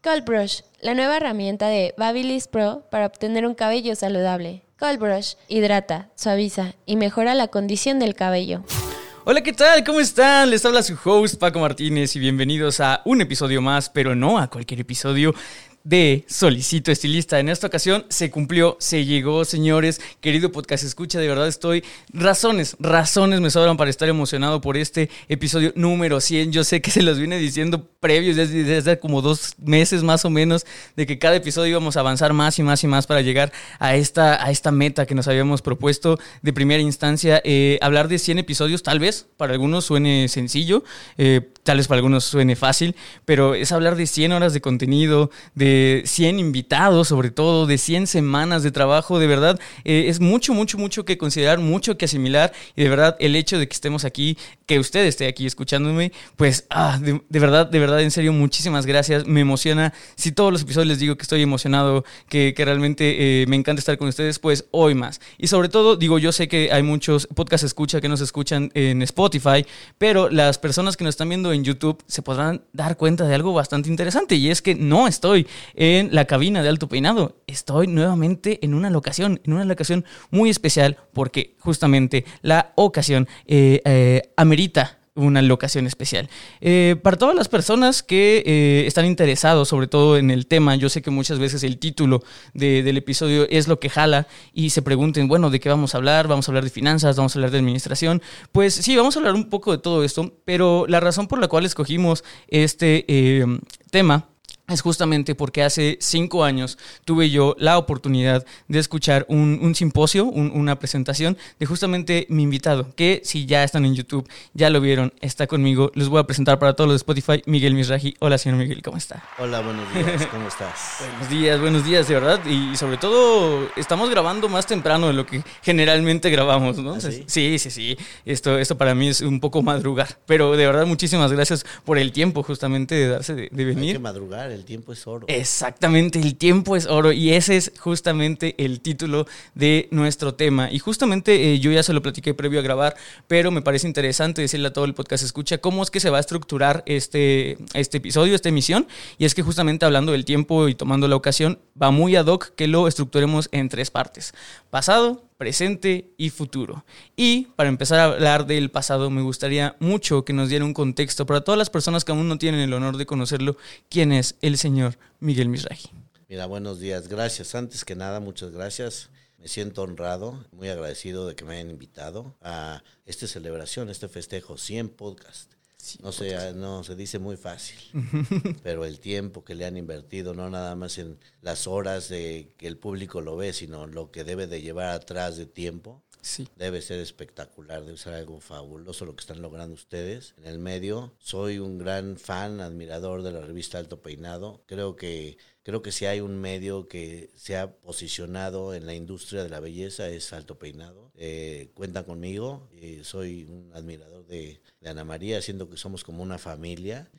Cold Brush, la nueva herramienta de Babyliss Pro para obtener un cabello saludable. Cold Brush hidrata, suaviza y mejora la condición del cabello. Hola, ¿qué tal? ¿Cómo están? Les habla su host Paco Martínez y bienvenidos a un episodio más, pero no a cualquier episodio de Solicito Estilista. En esta ocasión se cumplió, se llegó, señores. Querido podcast escucha, de verdad estoy... Razones, razones me sobran para estar emocionado por este episodio número 100. Yo sé que se los viene diciendo previos desde, hace como dos meses más o menos de que cada episodio íbamos a avanzar más y más y más para llegar a esta, a esta meta que nos habíamos propuesto de primera instancia. Eh, hablar de 100 episodios tal vez para algunos suene sencillo, eh, tal vez para algunos suene fácil, pero es hablar de 100 horas de contenido, de 100 invitados, sobre todo, de 100 semanas de trabajo, de verdad, eh, es mucho, mucho, mucho que considerar, mucho que asimilar, y de verdad, el hecho de que estemos aquí, que usted esté aquí escuchándome, pues, ah, de, verdad, de verdad, en serio, muchísimas gracias, me emociona, si todos los episodios les digo que estoy emocionado, que, realmente eh, me encanta estar con ustedes, pues, hoy más. Y sobre todo, digo, yo sé que hay muchos podcasts escucha que nos escuchan en Spotify, pero las personas que nos están viendo en YouTube se podrán dar cuenta de algo bastante interesante, y es que no estoy en la cabina de Alto Peinado. Estoy nuevamente en una locación, en una locación muy especial porque justamente la ocasión eh, eh, amerita una locación especial. Eh, para todas las personas que están interesados, sobre todo en el tema, yo sé que muchas veces el título del episodio es lo que jala y se pregunten, bueno, ¿de qué vamos a hablar? ¿Vamos a hablar de finanzas? ¿Vamos a hablar de administración? Pues sí, vamos a hablar un poco de todo esto, pero la razón por la cual escogimos este tema es justamente porque hace cinco años tuve yo la oportunidad de escuchar un, simposio, una presentación de justamente mi invitado, que si ya están en YouTube, ya lo vieron, está conmigo. Les voy a presentar para todos los de Spotify, Miguel Misraji. Hola, señor Miguel, ¿cómo está? Hola, buenos días, ¿cómo estás? buenos días, buenos días, de verdad. Y sobre todo, estamos grabando más temprano de lo que generalmente grabamos, ¿no? ¿Ah, sí? sí, sí, sí. Esto, esto para mí es un poco madrugar, pero de verdad, muchísimas gracias por el tiempo justamente de darse de, de venir. Hay que madrugar, el tiempo es oro. Exactamente, el tiempo es oro y ese es justamente el título de nuestro tema. Y justamente eh, yo ya se lo platiqué previo a grabar, pero me parece interesante decirle a todo el podcast escucha cómo es que se va a estructurar este, este episodio, esta emisión. Y es que justamente hablando del tiempo y tomando la ocasión, va muy ad hoc que lo estructuremos en tres partes. Pasado, presente y futuro. Y para empezar a hablar del pasado, me gustaría mucho que nos diera un contexto para todas las personas que aún no tienen el honor de conocerlo, quién es el señor Miguel Misraji. Mira, buenos días, gracias. Antes que nada, muchas gracias. Me siento honrado, muy agradecido de que me hayan invitado a esta celebración, este festejo, 100 podcasts no, se, no se dice muy fácil, pero el tiempo que le han invertido, no nada más en las horas de que el público lo ve, sino lo que debe de llevar atrás de tiempo, sí. debe ser espectacular, debe ser algo fabuloso lo que están logrando ustedes en el medio. Soy un gran fan, admirador de la revista Alto Peinado. Creo que Creo que si hay un medio que se ha posicionado en la industria de la belleza es Alto Peinado. Eh, cuentan conmigo, eh, soy un admirador de, Ana María, siendo que somos como una familia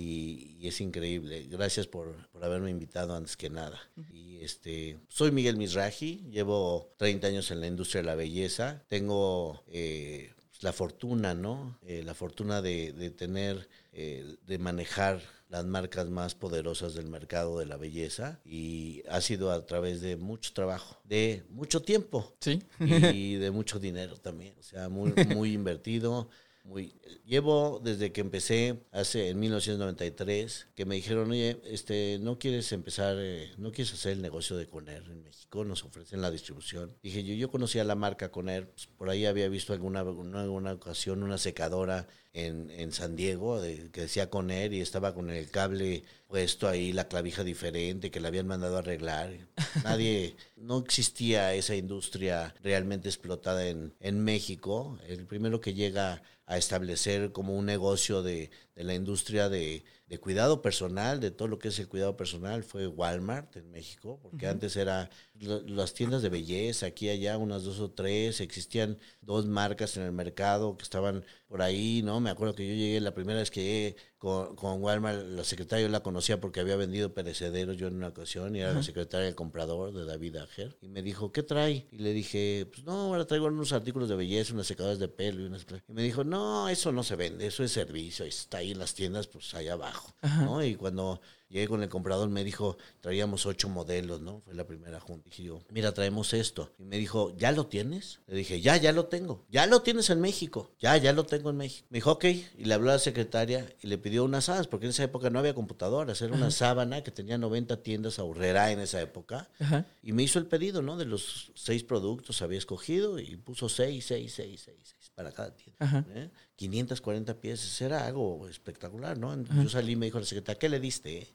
y, es increíble. Gracias por, haberme invitado antes que nada. Y este, soy Miguel Misraji, llevo 30 años en la industria de la belleza. Tengo eh, la fortuna, ¿no? la fortuna de, de tener, de manejar las marcas más poderosas del mercado de la belleza y ha sido a través de mucho trabajo, de mucho tiempo ¿Sí? y de mucho dinero también, o sea, muy, muy invertido. Muy, llevo desde que empecé hace en 1993 que me dijeron oye este no quieres empezar eh, no quieres hacer el negocio de Coner en México nos ofrecen la distribución dije yo yo conocía la marca Coner pues, por ahí había visto alguna alguna ocasión una secadora en, en San Diego de, que decía Coner y estaba con el cable puesto ahí la clavija diferente que le habían mandado a arreglar nadie no existía esa industria realmente explotada en, en México. El primero que llega a establecer como un negocio de, de la industria de, de, cuidado personal, de todo lo que es el cuidado personal, fue Walmart en México, porque antes era las tiendas de belleza, aquí allá unas dos o tres, existían dos marcas en el mercado que estaban por ahí, ¿no? Me acuerdo que yo llegué, la primera vez que llegué con, con Walmart, la secretaria la conocía porque había vendido perecederos yo en una ocasión y era la secretaria del comprador de David Ager. Y me dijo, ¿qué trae? Y le dije, pues no, ahora traigo unos artículos de belleza, unas secadoras de pelo y unas... Y me dijo, no, eso no se vende, eso es servicio, está ahí en las tiendas, pues allá abajo, ¿no? Y cuando llegué con el comprador, me dijo, traíamos ocho modelos, ¿no? Fue la primera junta. Dije yo, mira, traemos esto. Y me dijo, ¿ya lo tienes? Le dije, ya, ya lo tengo. Ya lo tienes en México. Ya, ya lo tengo en México. Me dijo, ok. Y le habló a la secretaria y le pidió unas sábanas, porque en esa época no había computadoras. Era una sábana que tenía 90 tiendas ahorrera en esa época. Ajá. Y me hizo el pedido, ¿no? De los seis productos había escogido y puso seis, seis, seis, seis, seis para cada tienda. ¿eh? 540 piezas, era algo espectacular, ¿no? Yo salí y me dijo la secretaria, ¿qué le diste?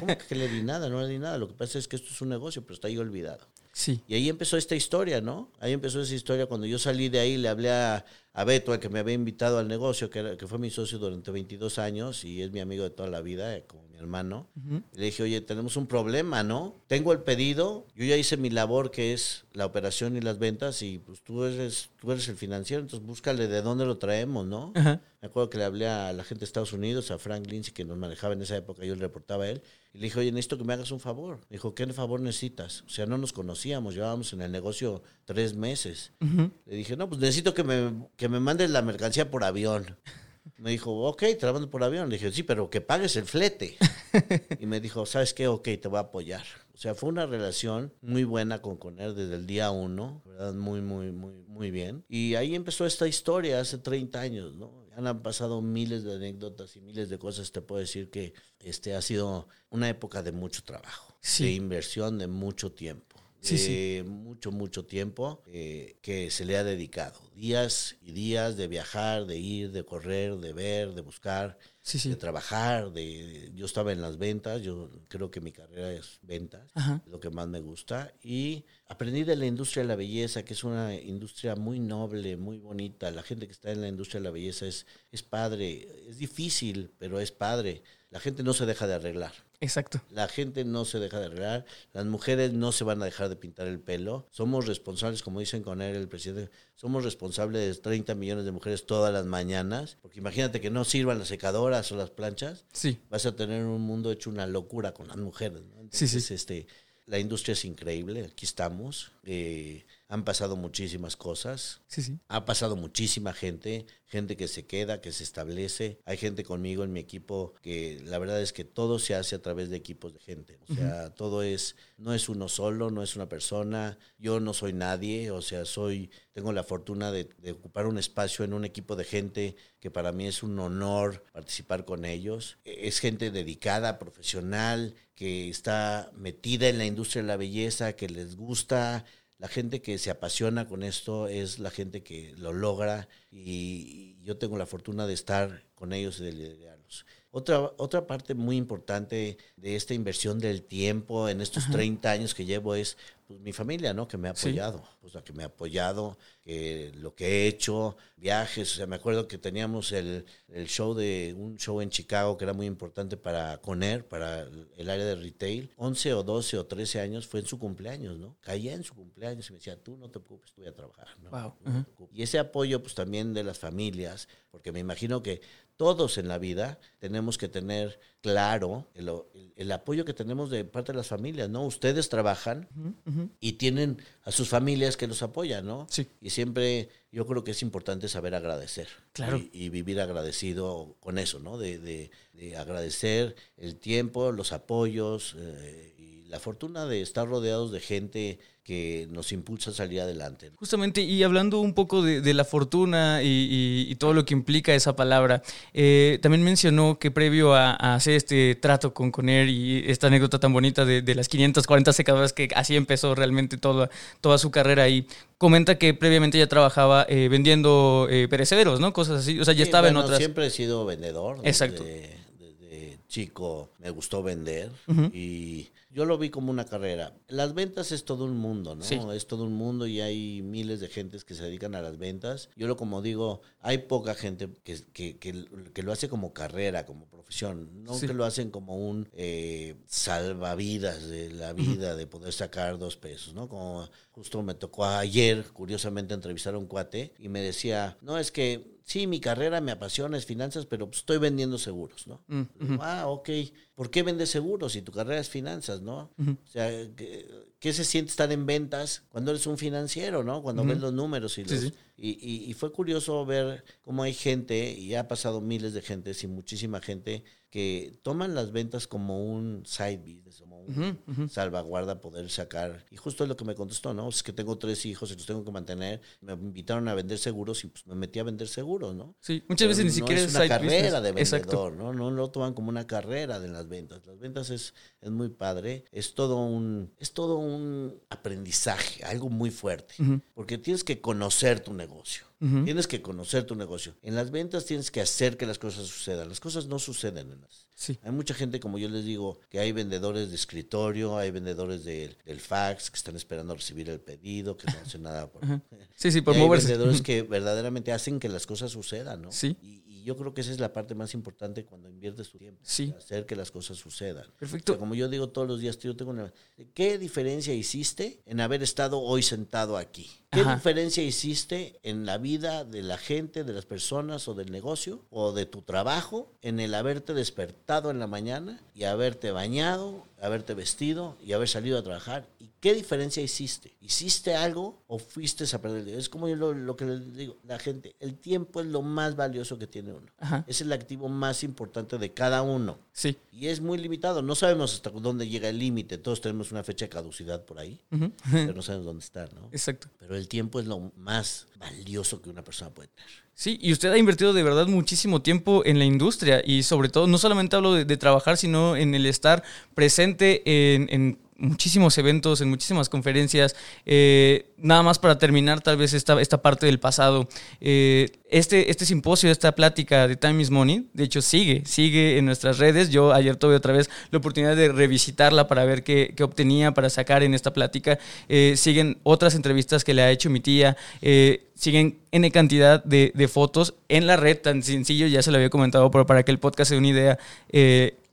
¿Cómo que le di nada? No le di nada. Lo que pasa es que esto es un negocio, pero está ahí olvidado. Sí. Y ahí empezó esta historia, ¿no? Ahí empezó esa historia. Cuando yo salí de ahí, le hablé a, a Beto, el que me había invitado al negocio, que, era, que fue mi socio durante 22 años y es mi amigo de toda la vida, eh, como mi hermano. Uh -huh. Le dije, oye, tenemos un problema, ¿no? Tengo el pedido, yo ya hice mi labor, que es la operación y las ventas, y pues tú eres, tú eres el financiero, entonces búscale de dónde lo traemos, ¿no? Uh -huh. Me acuerdo que le hablé a la gente de Estados Unidos, a Frank Lindsay, que nos manejaba en esa época, yo le reportaba a él, y le dije, oye, necesito que me hagas un favor. Me dijo, ¿qué favor necesitas? O sea, no nos conocíamos, llevábamos en el negocio tres meses. Uh -huh. Le dije, no, pues necesito que me, que me mandes la mercancía por avión. Me dijo, ok, te la mando por avión. Le dije, sí, pero que pagues el flete. y me dijo, ¿sabes qué? Ok, te voy a apoyar. O sea, fue una relación muy buena con Conner desde el día uno, ¿verdad? Muy, muy, muy, muy bien. Y ahí empezó esta historia hace 30 años, ¿no? Han pasado miles de anécdotas y miles de cosas. Te puedo decir que este ha sido una época de mucho trabajo, sí. de inversión, de mucho tiempo. Sí, sí. mucho, mucho tiempo eh, que se le ha dedicado. Días y días de viajar, de ir, de correr, de ver, de buscar, sí. de trabajar. De, yo estaba en las ventas, yo creo que mi carrera es ventas, Ajá. es lo que más me gusta. Y aprendí de la industria de la belleza, que es una industria muy noble, muy bonita. La gente que está en la industria de la belleza es, es padre, es difícil, pero es padre. La gente no se deja de arreglar. Exacto. La gente no se deja de arreglar, las mujeres no se van a dejar de pintar el pelo. Somos responsables, como dicen con él el presidente, somos responsables de 30 millones de mujeres todas las mañanas. Porque imagínate que no sirvan las secadoras o las planchas. Sí. Vas a tener un mundo hecho una locura con las mujeres. ¿no? Entonces, sí, sí. Este, la industria es increíble, aquí estamos. Eh, han pasado muchísimas cosas. Sí, sí. Ha pasado muchísima gente, gente que se queda, que se establece. Hay gente conmigo en mi equipo que la verdad es que todo se hace a través de equipos de gente. O sea, uh -huh. todo es, no es uno solo, no es una persona. Yo no soy nadie, o sea, soy, tengo la fortuna de, de ocupar un espacio en un equipo de gente que para mí es un honor participar con ellos. Es gente dedicada, profesional, que está metida en la industria de la belleza, que les gusta la gente que se apasiona con esto es la gente que lo logra y yo tengo la fortuna de estar con ellos y de. Otra, otra parte muy importante de esta inversión del tiempo en estos Ajá. 30 años que llevo es pues, mi familia, ¿no? Que me ha apoyado, sí. pues la que me ha apoyado, que lo que he hecho, viajes, o sea, me acuerdo que teníamos el, el show de, un show en Chicago que era muy importante para Coner, para el área de retail, 11 o 12 o 13 años, fue en su cumpleaños, ¿no? Caía en su cumpleaños y me decía, tú no te preocupes, tú voy a trabajar, ¿no? Wow. y ese apoyo, pues también de las familias, porque me imagino que todos en la vida tenemos que tener claro el, el, el, apoyo que tenemos de parte de las familias, ¿no? Ustedes trabajan uh -huh, uh -huh. y tienen a sus familias que los apoyan, ¿no? Sí. Y siempre yo creo que es importante saber agradecer. Claro. Y, y vivir agradecido con eso, ¿no? De, de, de agradecer el tiempo, los apoyos eh, la fortuna de estar rodeados de gente que nos impulsa a salir adelante. Justamente, y hablando un poco de, de la fortuna y, y, y, todo lo que implica esa palabra, eh, también mencionó que previo a, a, hacer este trato con Coner y esta anécdota tan bonita de, de, las 540 secadoras, que así empezó realmente toda, toda su carrera ahí, comenta que previamente ya trabajaba eh, vendiendo eh, perecederos, ¿no? Cosas así, o sea, ya sí, estaba bueno, en otras... Siempre he sido vendedor. Exacto. Desde, desde chico me gustó vender uh -huh. y yo lo vi como una carrera. Las ventas es todo un mundo, ¿no? Sí. Es todo un mundo y hay miles de gentes que se dedican a las ventas. Yo lo como digo, hay poca gente que, que, que, que lo hace como carrera, como profesión, no Sí. que lo hacen como un eh, salvavidas de la vida, de poder sacar dos pesos, ¿no? Como justo me tocó ayer, curiosamente, entrevistar a un cuate y me decía, no, es que sí, mi carrera me apasiona, es finanzas, pero pues, estoy vendiendo seguros, ¿no? Mm, Ah, ok. ¿Por qué vendes seguros si tu carrera es finanzas, no? O sea, ¿qué, qué se siente estar en ventas cuando eres un financiero, no? Cuando ves los números y los... sí. Y, y- y fue curioso ver cómo hay gente, y ha pasado miles de gentes y muchísima gente, que toman las ventas como un side business, como un salvaguarda poder sacar. Y justo es lo que me contestó, ¿no? Es que tengo tres hijos y los tengo que mantener. Me invitaron a vender seguros y pues me metí a vender seguros, ¿no? Sí, muchas veces ni siquiera es una side carrera business. de Exacto. vendedor, ¿no? No lo toman como una carrera de las ventas. Las ventas es, es muy padre, es todo un es todo un aprendizaje, algo muy fuerte, porque tienes que conocer tu negocio. Tienes que conocer tu negocio. En las ventas tienes que hacer que las cosas sucedan. Las cosas no suceden en las. Sí. Hay mucha gente, como yo les digo, que hay vendedores de escritorio, hay vendedores del- del fax que están esperando recibir el pedido, que no hacen nada por, Sí, sí, y por hay moverse. vendedores que verdaderamente hacen que las cosas sucedan, ¿no? Sí. Y, y yo creo que esa es la parte más importante cuando inviertes tu tiempo. Sí. Hacer que las cosas sucedan. Perfecto. O sea, como yo digo todos los días, yo tengo una... ¿Qué diferencia hiciste en haber estado hoy sentado aquí? ¿Qué Ajá. diferencia hiciste en la vida de la gente, de las personas o del negocio o de tu trabajo en el haberte despertado en la mañana y haberte bañado, haberte vestido y haber salido a trabajar? ¿Y qué diferencia hiciste? ¿Hiciste algo o fuiste a perder el tiempo? Es como yo lo, lo que les digo, la gente, el tiempo es lo más valioso que tiene uno. Ajá. Es el activo más importante de cada uno. Sí. Y es muy limitado. No sabemos hasta dónde llega el límite. Todos tenemos una fecha de caducidad por ahí, pero no sabemos dónde está, ¿no? Exacto. Pero el tiempo es lo más valioso que una persona puede tener. Sí, y usted ha invertido de verdad muchísimo tiempo en la industria y sobre todo, no solamente hablo de, trabajar, sino en el estar presente en, en muchísimos eventos, en muchísimas conferencias. Eh, nada más para terminar tal vez esta, esta parte del pasado. Eh, este, este simposio, esta plática de Time is Money, de hecho sigue, sigue en nuestras redes. Yo ayer tuve otra vez la oportunidad de revisitarla para ver qué, obtenía para sacar en esta plática. Eh, siguen otras entrevistas que le ha hecho mi tía. Siguen N cantidad de, fotos en la red, tan sencillo, ya se lo había comentado, pero para que el podcast se dé una idea.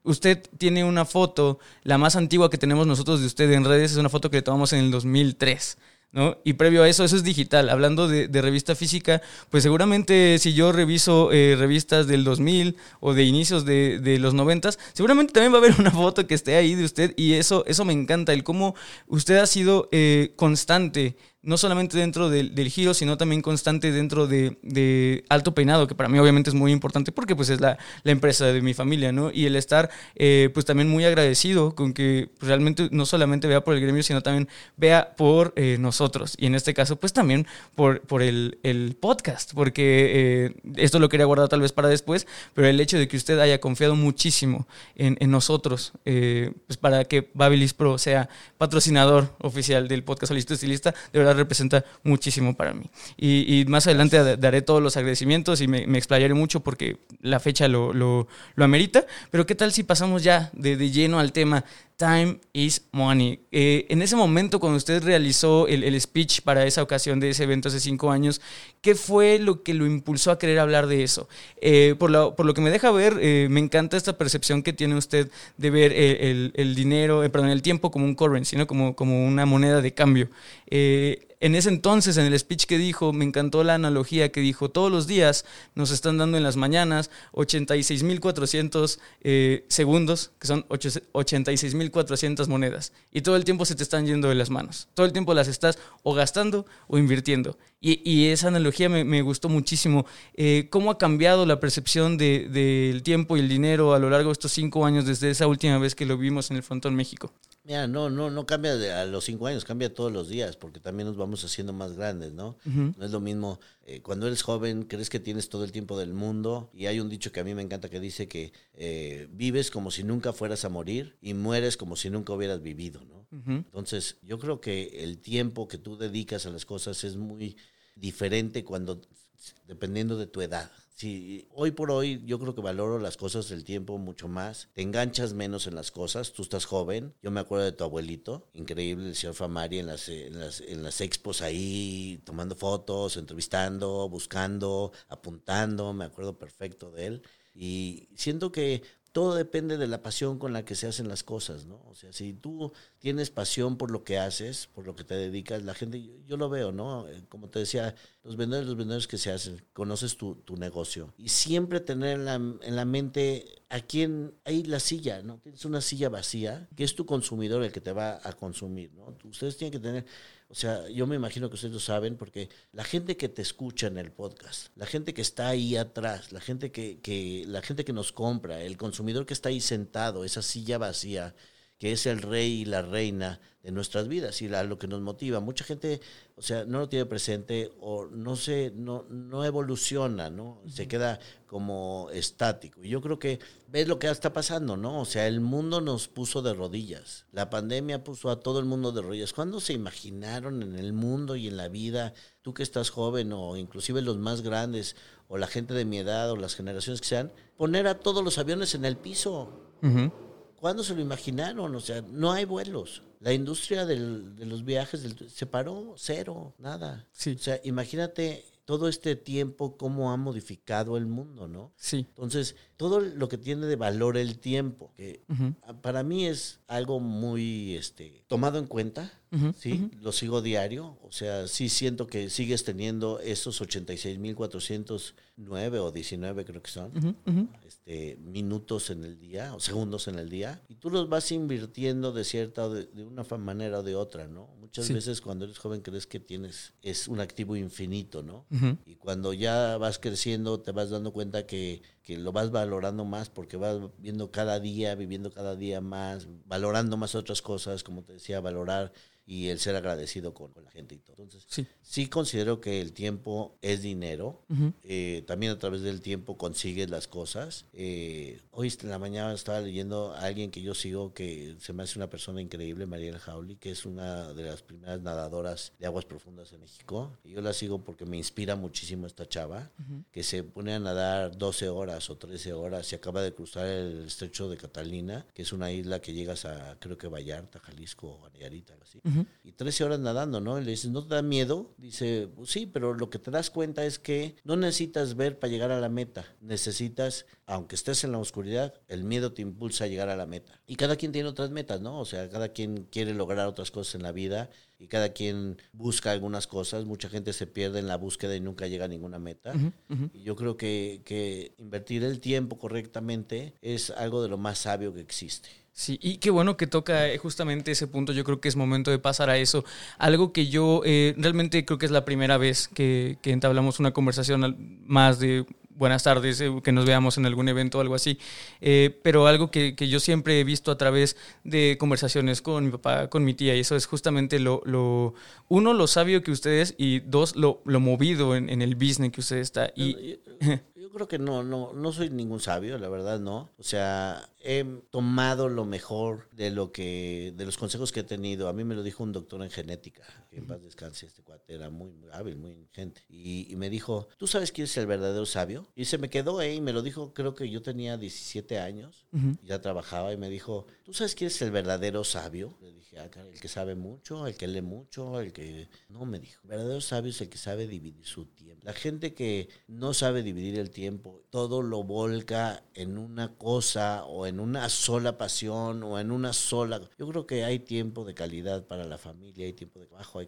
Usted tiene una foto, la más antigua que tenemos nosotros de usted en redes es una foto que le tomamos en el 2003. ¿No? Y previo a eso, eso es digital. Hablando de, revista física, pues seguramente si yo reviso eh, revistas del 2000 o de inicios de, de los 90, seguramente también va a haber una foto que esté ahí de usted y eso, eso me encanta, el cómo usted ha sido eh, constante, no solamente dentro del, del giro, sino también constante dentro de, de Alto Peinado, que para mí obviamente es muy importante porque pues es la, la empresa de mi familia, ¿no? Y el estar eh, pues también muy agradecido con que pues, realmente no solamente vea por el gremio, sino también vea por eh, nosotros. Y en este caso pues también por, por el, el podcast, porque eh, esto lo quería guardar tal vez para después, pero el hecho de que usted haya confiado muchísimo en, en nosotros, eh, pues para que Babilis Pro sea patrocinador oficial del podcast Solicito Estilista, de verdad representa muchísimo para mí. Y, y más adelante da- daré todos los agradecimientos y me, me explayaré mucho porque la fecha lo, lo, lo amerita. Pero ¿qué tal si pasamos ya de, de lleno al tema? Time is money. Eh, en ese momento, cuando usted realizó el, el speech para esa ocasión de ese evento hace cinco años, ¿qué fue lo que lo impulsó a querer hablar de eso? Eh, por, lo, por lo que me deja ver, eh, me encanta esta percepción que tiene usted de ver el, el dinero, perdón, el tiempo como un currency, ¿no? como, como una moneda de cambio. En ese entonces, en el speech que dijo, me encantó la analogía que dijo, todos los días nos están dando en las mañanas 86.400 eh, segundos, que son 86.400 monedas, y todo el tiempo se te están yendo de las manos. Todo el tiempo las estás o gastando o invirtiendo. Y, y esa analogía me, me gustó muchísimo. Eh, ¿Cómo ha cambiado la percepción de- del tiempo y el dinero a lo largo de estos cinco años desde esa última vez que lo vimos en el Frontón México? Mira, no, no, no cambia de- a los cinco años, cambia todos los días, porque también nos vamos haciendo más grandes, ¿no? No es lo mismo, eh, cuando eres joven, crees que tienes todo el tiempo del mundo, y hay un dicho que a mí me encanta que dice que eh, vives como si nunca fueras a morir y mueres como si nunca hubieras vivido, ¿no? Entonces, yo creo que el tiempo que tú dedicas a las cosas es muy diferente cuando, dependiendo de tu edad. si hoy por hoy yo creo que valoro las cosas del tiempo mucho más, te enganchas menos en las cosas, tú estás joven, yo me acuerdo de tu abuelito, increíble, el señor Famari en las, en las, en las expos ahí, tomando fotos, entrevistando, buscando, apuntando, me acuerdo perfecto de él. Y siento que todo depende de la pasión con la que se hacen las cosas, ¿no? O sea, si tú tienes pasión por lo que haces, por lo que te dedicas, la gente, yo, lo veo, ¿no? Eh, como te decía, los vendedores, los vendedores que se hacen, conoces tu, tu negocio. Y siempre tener en la, en la mente a quién, hay la silla, ¿no? Tienes una silla vacía, que es tu consumidor el que te va a consumir, ¿no? Ustedes tienen que tener o sea, yo me imagino que ustedes lo saben porque la gente que te escucha en el podcast, la gente que está ahí atrás, la gente que, que, la gente que nos compra, el consumidor que está ahí sentado, esa silla vacía, que es el rey y la reina de nuestras vidas y lo que nos motiva. Mucha gente, o sea, no lo tiene presente o no se, no, no evoluciona, ¿no? Se queda como estático. Y yo creo que ves lo que está pasando, ¿no? O sea, el mundo nos puso de rodillas. La pandemia puso a todo el mundo de rodillas. ¿Cuándo se imaginaron en el mundo y en la vida, tú que estás joven o inclusive los más grandes o la gente de mi edad o las generaciones que sean, poner a todos los aviones en el piso? ¿Cuándo se lo imaginaron? O sea, no hay vuelos. La industria del, de los viajes se paró, cero, nada. O sea, imagínate todo este tiempo cómo ha modificado el mundo, ¿no? Sí. Entonces, todo lo que tiene de valor el tiempo, que para mí es algo muy este, tomado en cuenta, ¿sí? Lo sigo diario, o sea, sí siento que sigues teniendo esos 86.409 o 19 creo que son, este, minutos en el día o segundos en el día, y tú los vas invirtiendo de cierta, de, de una manera o de otra, ¿no? Muchas veces cuando eres joven crees que tienes, es un activo infinito, ¿no? Y cuando ya vas creciendo te vas dando cuenta que, que lo vas valorando más porque vas viendo cada día, viviendo cada día más, valorando más otras cosas, como te decía, valorar y el ser agradecido con, la gente y todo. Entonces, sí. sí considero que el tiempo es dinero. Eh, también a través del tiempo consigues las cosas. Eh, hoy en la mañana estaba leyendo a alguien que yo sigo que se me hace una persona increíble, Mariela Jauli, que es una de las primeras nadadoras de aguas profundas en México. Y yo la sigo porque me inspira muchísimo esta chava, que se pone a nadar 12 horas o 13 horas y acaba de cruzar el estrecho de Catalina, que es una isla que llegas a, creo que Vallarta, Jalisco o Nayarit, algo así. Y 13 horas nadando, ¿no? Y le dices, ¿no te da miedo? Dice, pues sí, pero lo que te das cuenta es que no necesitas ver para llegar a la meta. Necesitas, aunque estés en la oscuridad, el miedo te impulsa a llegar a la meta. Y cada quien tiene otras metas, ¿no? O sea, cada quien quiere lograr otras cosas en la vida y cada quien busca algunas cosas. Mucha gente se pierde en la búsqueda y nunca llega a ninguna meta. Y yo creo que, que invertir el tiempo correctamente es algo de lo más sabio que existe. Sí, y qué bueno que toca eh, justamente ese punto. Yo creo que es momento de pasar a eso. Algo que yo eh, realmente creo que es la primera vez que, que entablamos una conversación más de buenas tardes, eh, que nos veamos en algún evento o algo así. pero algo que, que, yo siempre he visto a través de conversaciones con mi papá, con mi tía, y eso es justamente lo, lo uno, lo sabio que ustedes, y dos, lo, lo movido en, en, el business que usted está. Y, yo creo que no, no, no soy ningún sabio, la verdad no. O sea, he tomado lo mejor de lo que, de los consejos que he tenido. A mí me lo dijo un doctor en genética, que en paz descanse, este cuate era muy, hábil, muy inteligente. Y, me dijo, ¿tú sabes quién es el verdadero sabio? Y se me quedó ahí y me lo dijo, creo que yo tenía 17 años, ya trabajaba y me dijo, ¿tú sabes quién es el verdadero sabio? Le dije, ah, el que sabe mucho, el que lee mucho, el que... No, me dijo, el verdadero sabio es el que sabe dividir su tiempo. La gente que no sabe dividir el tiempo, todo lo volca en una cosa o en una sola pasión o en una sola... Yo creo que hay tiempo de calidad para la familia, hay tiempo de trabajo, hay,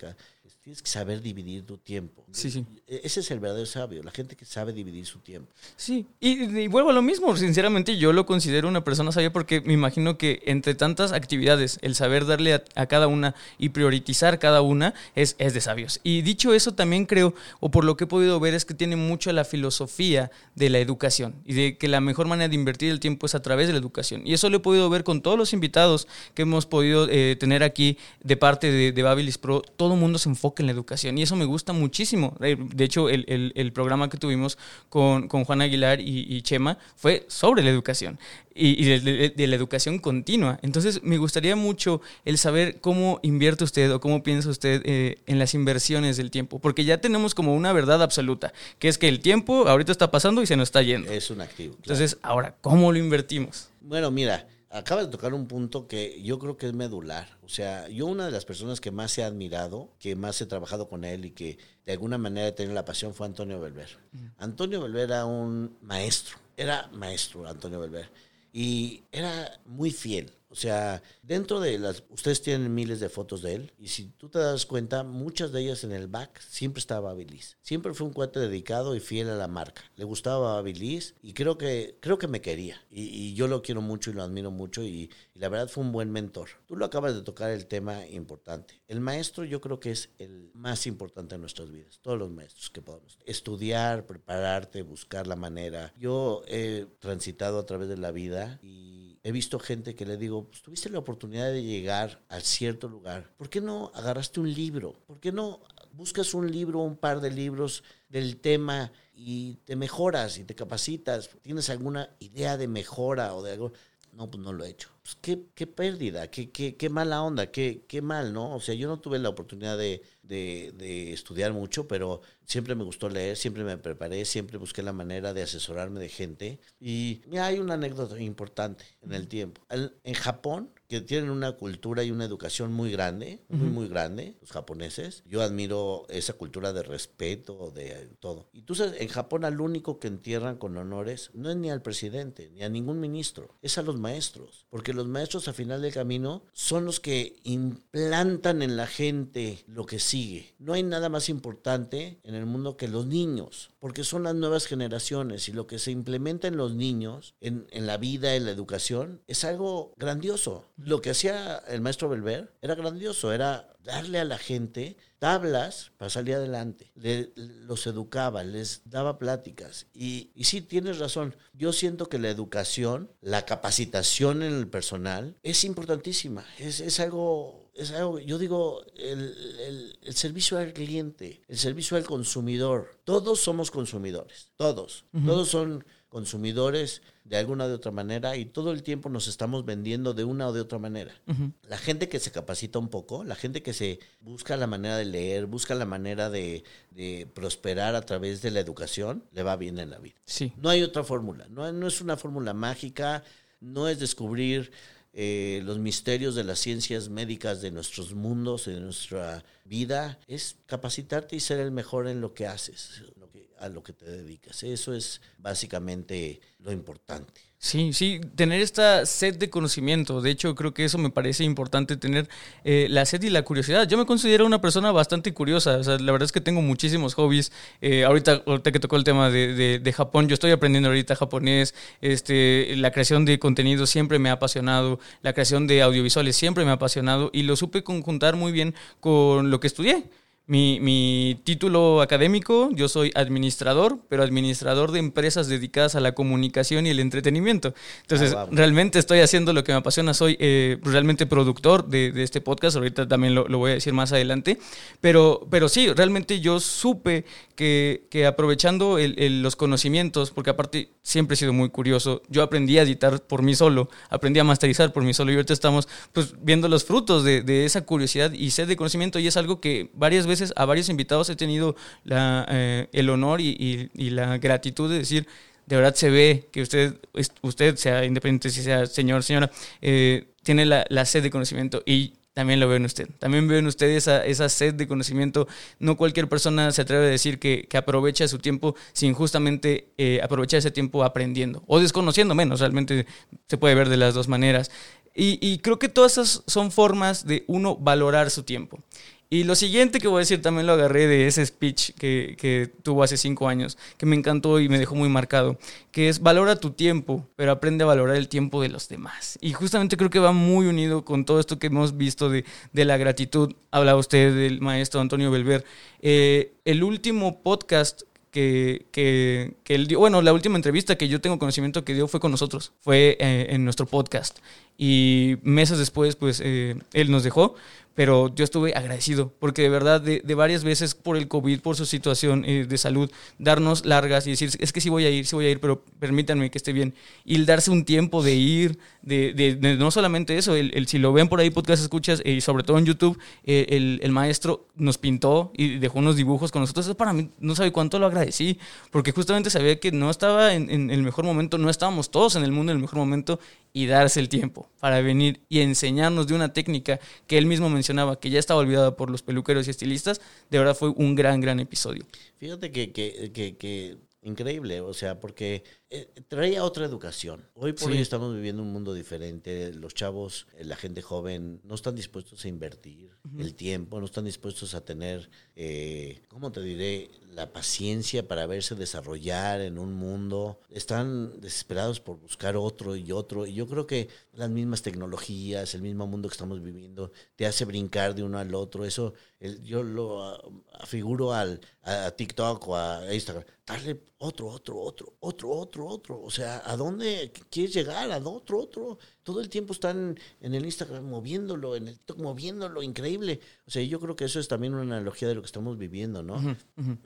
Tienes que saber dividir tu tiempo. Sí, sí. E-, ese es el verdadero sabio, la gente que sabe dividir su tiempo. Sí, y, vuelvo a lo mismo. Sinceramente, yo lo considero una persona sabia porque me imagino que entre tantas actividades, el saber darle a, cada una y priorizar cada una es, es de sabios. Y dicho eso, también creo, o por lo que he podido ver, es que tiene mucho la filosofía de la educación y de que la mejor manera de invertir el tiempo es a través de la educación. Y eso lo he podido ver con todos los invitados que hemos podido eh, tener aquí de parte de, de Babilis Pro. Todo el mundo se enfoca en la educación. Y eso me gusta muchísimo. De hecho, el, programa que tuvimos con, Juan Aguilar y, Chema fue sobre la educación. y, de, la educación continua. Entonces, me gustaría mucho el saber cómo invierte usted o cómo piensa usted eh, en las inversiones del tiempo, porque ya tenemos como una verdad absoluta, que es que el tiempo ahorita está pasando y se nos está yendo. Es un activo. Entonces, ahora, ¿cómo lo invertimos? Bueno, mira, acabas de tocar un punto que yo creo que es medular. O sea, yo una de las personas que más he admirado, que más he trabajado con él y que de alguna manera he tenido la pasión fue Antonio Belver. Antonio Belver era un maestro, era maestro Antonio Belver. Y era muy fiel. O sea, dentro de las, ustedes tienen miles de fotos de él y si tú te das cuenta, muchas de ellas en el back siempre estaba Babilis. Siempre fue un cuate dedicado y fiel a la marca. Le gustaba Babilis y creo que, creo que me quería. Y, yo lo quiero mucho y lo admiro mucho y, y, la verdad fue un buen mentor. Tú lo acabas de tocar el tema importante. El maestro yo creo que es el más importante en nuestras vidas. Todos los maestros que podamos. Estudiar, prepararte, buscar la manera. Yo he transitado a través de la vida y he visto gente que le digo, pues tuviste la oportunidad de llegar a cierto lugar, ¿por qué no agarraste un libro? ¿Por qué no buscas un libro, un par de libros del tema y te mejoras y te capacitas? ¿Tienes alguna idea de mejora o de algo? No, pues no lo he hecho. Pues qué, qué pérdida, qué, qué, qué mala onda, qué, qué mal, ¿no? O sea, yo no tuve la oportunidad de, de, de, estudiar mucho, pero siempre me gustó leer, siempre me preparé, siempre busqué la manera de asesorarme de gente. Y mira, hay una anécdota importante en el tiempo. en Japón, que tienen una cultura y una educación muy grande, muy, muy grande, los japoneses. Yo admiro esa cultura de respeto, de todo. Y tú sabes, en Japón al único que entierran con honores no es ni al presidente, ni a ningún ministro, es a los maestros. Porque los maestros a final del camino son los que implantan en la gente lo que sigue. No hay nada más importante en el mundo que los niños, porque son las nuevas generaciones y lo que se implementa en los niños, en, en la vida, en la educación, es algo grandioso lo que hacía el maestro Belver era grandioso, era darle a la gente tablas para salir adelante. los educaba, les daba pláticas. Y, y sí, tienes razón. Yo siento que la educación, la capacitación en el personal es importantísima. Es, es algo es algo, yo digo, el, el, servicio al cliente, el servicio al consumidor. Todos somos consumidores, todos. Todos son consumidores de alguna de otra manera y todo el tiempo nos estamos vendiendo de una o de otra manera. La gente que se capacita un poco, la gente que se busca la manera de leer, busca la manera de, prosperar a través de la educación, le va bien en la vida. Sí. No hay otra fórmula, no, no es una fórmula mágica, no es descubrir eh, los misterios de las ciencias médicas de nuestros mundos, de nuestra vida, es capacitarte y ser el mejor en lo que haces a lo que te dedicas. Eso es básicamente lo importante. Sí, sí, tener esta sed de conocimiento. De hecho, creo que eso me parece importante, tener eh, la sed y la curiosidad. Yo me considero una persona bastante curiosa. O sea, la verdad es que tengo muchísimos hobbies. Eh, ahorita, ahorita que tocó el tema de, de, Japón, yo estoy aprendiendo ahorita japonés. Este, la creación de contenido siempre me ha apasionado. La creación de audiovisuales siempre me ha apasionado. Y lo supe conjuntar muy bien con lo que estudié. Mi, mi, título académico, yo soy administrador, pero administrador de empresas dedicadas a la comunicación y el entretenimiento. Entonces, ah, realmente estoy haciendo lo que me apasiona. Soy eh, realmente productor de, de, este podcast. Ahorita también lo, lo, voy a decir más adelante. Pero, pero sí, realmente yo supe que, que aprovechando el, los conocimientos, porque aparte siempre he sido muy curioso, yo aprendí a editar por mí solo, aprendí a masterizar por mí solo y ahorita estamos pues, viendo los frutos de, de esa curiosidad y sed de conocimiento y es algo que varias veces a varios invitados he tenido la, eh, el honor y, la gratitud de decir, de verdad se ve que usted, usted sea independiente, si sea señor, señora, eh, tiene la, sed de conocimiento y también lo veo en usted. También veo en usted esa, esa sed de conocimiento. No cualquier persona se atreve a decir que, que aprovecha su tiempo sin justamente eh, aprovechar ese tiempo aprendiendo o desconociendo menos. Realmente se puede ver de las dos maneras. Y, y creo que todas esas son formas de uno valorar su tiempo. Y lo siguiente que voy a decir también lo agarré de ese speech que, que, tuvo hace cinco años, que me encantó y me dejó muy marcado, que es valora tu tiempo, pero aprende a valorar el tiempo de los demás. Y justamente creo que va muy unido con todo esto que hemos visto de, de la gratitud. Habla usted del maestro Antonio Belver. Eh, el último podcast que, que, que, él dio, bueno, la última entrevista que yo tengo conocimiento que dio fue con nosotros, fue eh, en nuestro podcast. Y meses después, pues eh, él nos dejó pero yo estuve agradecido, porque de verdad, de, varias veces por el COVID, por su situación eh, de salud, darnos largas y decir, es que sí voy a ir, sí voy a ir, pero permítanme que esté bien. Y darse un tiempo de ir, de, no solamente eso, el, si lo ven por ahí, podcast escuchas, y sobre todo en YouTube, eh, el, el, maestro nos pintó y dejó unos dibujos con nosotros. Eso para mí, no sabe cuánto lo agradecí, porque justamente sabía que no estaba en, en el mejor momento, no estábamos todos en el mundo en el mejor momento, y darse el tiempo para venir y enseñarnos de una técnica que él mismo mencionaba, que ya estaba olvidada por los peluqueros y estilistas, de verdad fue un gran, gran episodio. Fíjate que, que, que, que increíble, o sea, porque eh, traía otra educación. Hoy por hoy estamos viviendo un mundo diferente. Los chavos, eh, la gente joven, no están dispuestos a invertir el tiempo, no están dispuestos a tener, eh, ¿cómo te diré?, la paciencia para verse desarrollar en un mundo. Están desesperados por buscar otro y otro. Y yo creo que las mismas tecnologías, el mismo mundo que estamos viviendo, te hace brincar de uno al otro. Eso yo lo afiguro al, a, TikTok o a Instagram. Darle otro, otro, otro, otro, otro, otro. O sea, ¿a dónde quieres llegar? ¿A otro, otro? Todo el tiempo están en el Instagram moviéndolo, en el TikTok moviéndolo, increíble. O sea, yo creo que eso es también una analogía de lo que estamos viviendo, ¿no?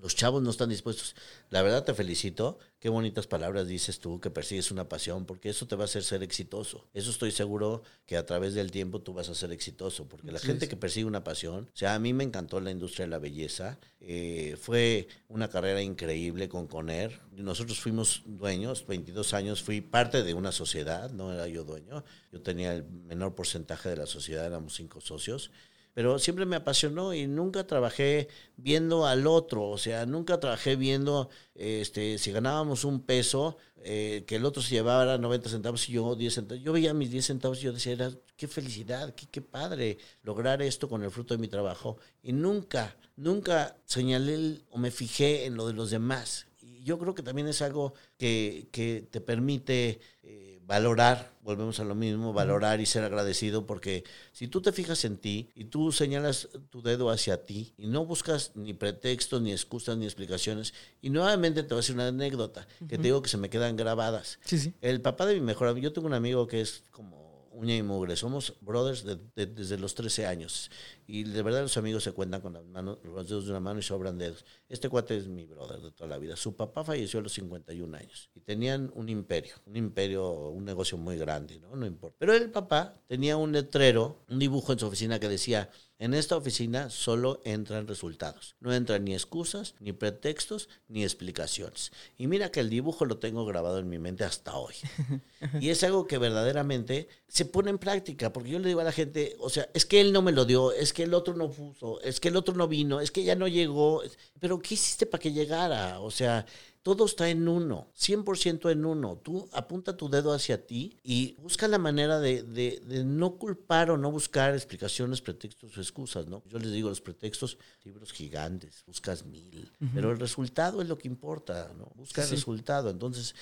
Los chavos no están dispuestos. La verdad te felicito. Qué bonitas palabras dices tú, que persigues una pasión, porque eso te va a hacer ser exitoso. Eso estoy seguro que a través del tiempo tú vas a ser exitoso, porque la gente que persigue una pasión, o sea, a mí me encantó la industria de la belleza, eh, fue una carrera increíble con Coner. Nosotros fuimos dueños, 22 años, fui parte de una sociedad, no era yo dueño, yo tenía el menor porcentaje de la sociedad, éramos cinco socios pero siempre me apasionó y nunca trabajé viendo al otro, o sea, nunca trabajé viendo este, si ganábamos un peso, eh, que el otro se llevaba 90 centavos y yo 10 centavos. Yo veía mis 10 centavos y yo decía, era, qué felicidad, qué, qué padre lograr esto con el fruto de mi trabajo. Y nunca, nunca señalé o me fijé en lo de los demás. Yo creo que también es algo que, que te permite... Eh, valorar, volvemos a lo mismo, valorar y ser agradecido, porque si tú te fijas en ti y tú señalas tu dedo hacia ti y no buscas ni pretextos, ni excusas, ni explicaciones, y nuevamente te voy a decir una anécdota que te digo que se me quedan grabadas. El papá de mi mejor amigo, yo tengo un amigo que es como uña y mugre. Somos brothers desde los 13 años. Y de verdad los amigos se cuentan con las manos, los dedos de una mano y sobran dedos. Este cuate es mi brother de toda la vida. Su papá falleció a los 51 años. Y tenían un imperio. Un imperio, un negocio muy grande, ¿no? No importa. Pero el papá tenía un letrero, un dibujo en su oficina que decía en esta oficina solo entran resultados. No entran ni excusas, ni pretextos, ni explicaciones. Y mira que el dibujo lo tengo grabado en mi mente hasta hoy. Y es algo que verdaderamente se pone en práctica, porque yo le digo a la gente, o sea, es que él no me lo dio, es que el otro no puso, es que el otro no vino, es que ya no llegó. Pero ¿qué hiciste para que llegara? O sea, todo está en uno, 100% en uno. Tú apunta tu dedo hacia ti y busca la manera de, de, no culpar o no buscar explicaciones, pretextos o excusas, ¿no? Yo les digo, los pretextos, libros gigantes, buscas mil, pero el resultado es lo que importa, ¿no? Busca el resultado. Entonces,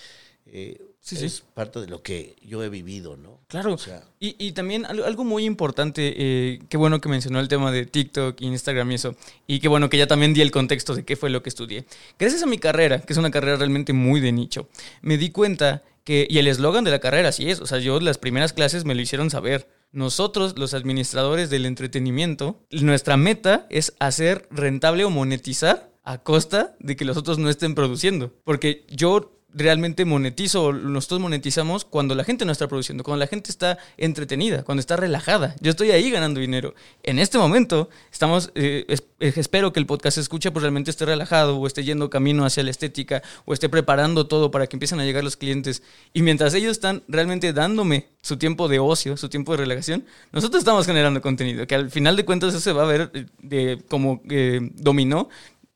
eh, es parte de lo que yo he vivido, ¿no? Claro. y, también algo muy importante, eh, qué bueno que mencionó el tema de TikTok, Instagram y eso, y qué bueno que ya también di el contexto de qué fue lo que estudié. Gracias a mi carrera, que es una carrera realmente muy de nicho, me di cuenta que, y el eslogan de la carrera así es, o sea, yo las primeras clases me lo hicieron saber. Nosotros, los administradores del entretenimiento, nuestra meta es hacer rentable o monetizar a costa de que los otros no estén produciendo. Porque yo realmente monetizo, nosotros monetizamos cuando la gente no está produciendo, cuando la gente está entretenida, cuando está relajada. Yo estoy ahí ganando dinero. En este momento, estamos, eh, eh, espero que el podcast se escuche, pues realmente esté relajado o esté yendo camino hacia la estética o esté preparando todo para que empiecen a llegar los clientes. Y mientras ellos están realmente dándome su tiempo de ocio, su tiempo de relajación, nosotros estamos generando contenido, que al final de cuentas eso se va a ver eh, de, como dominó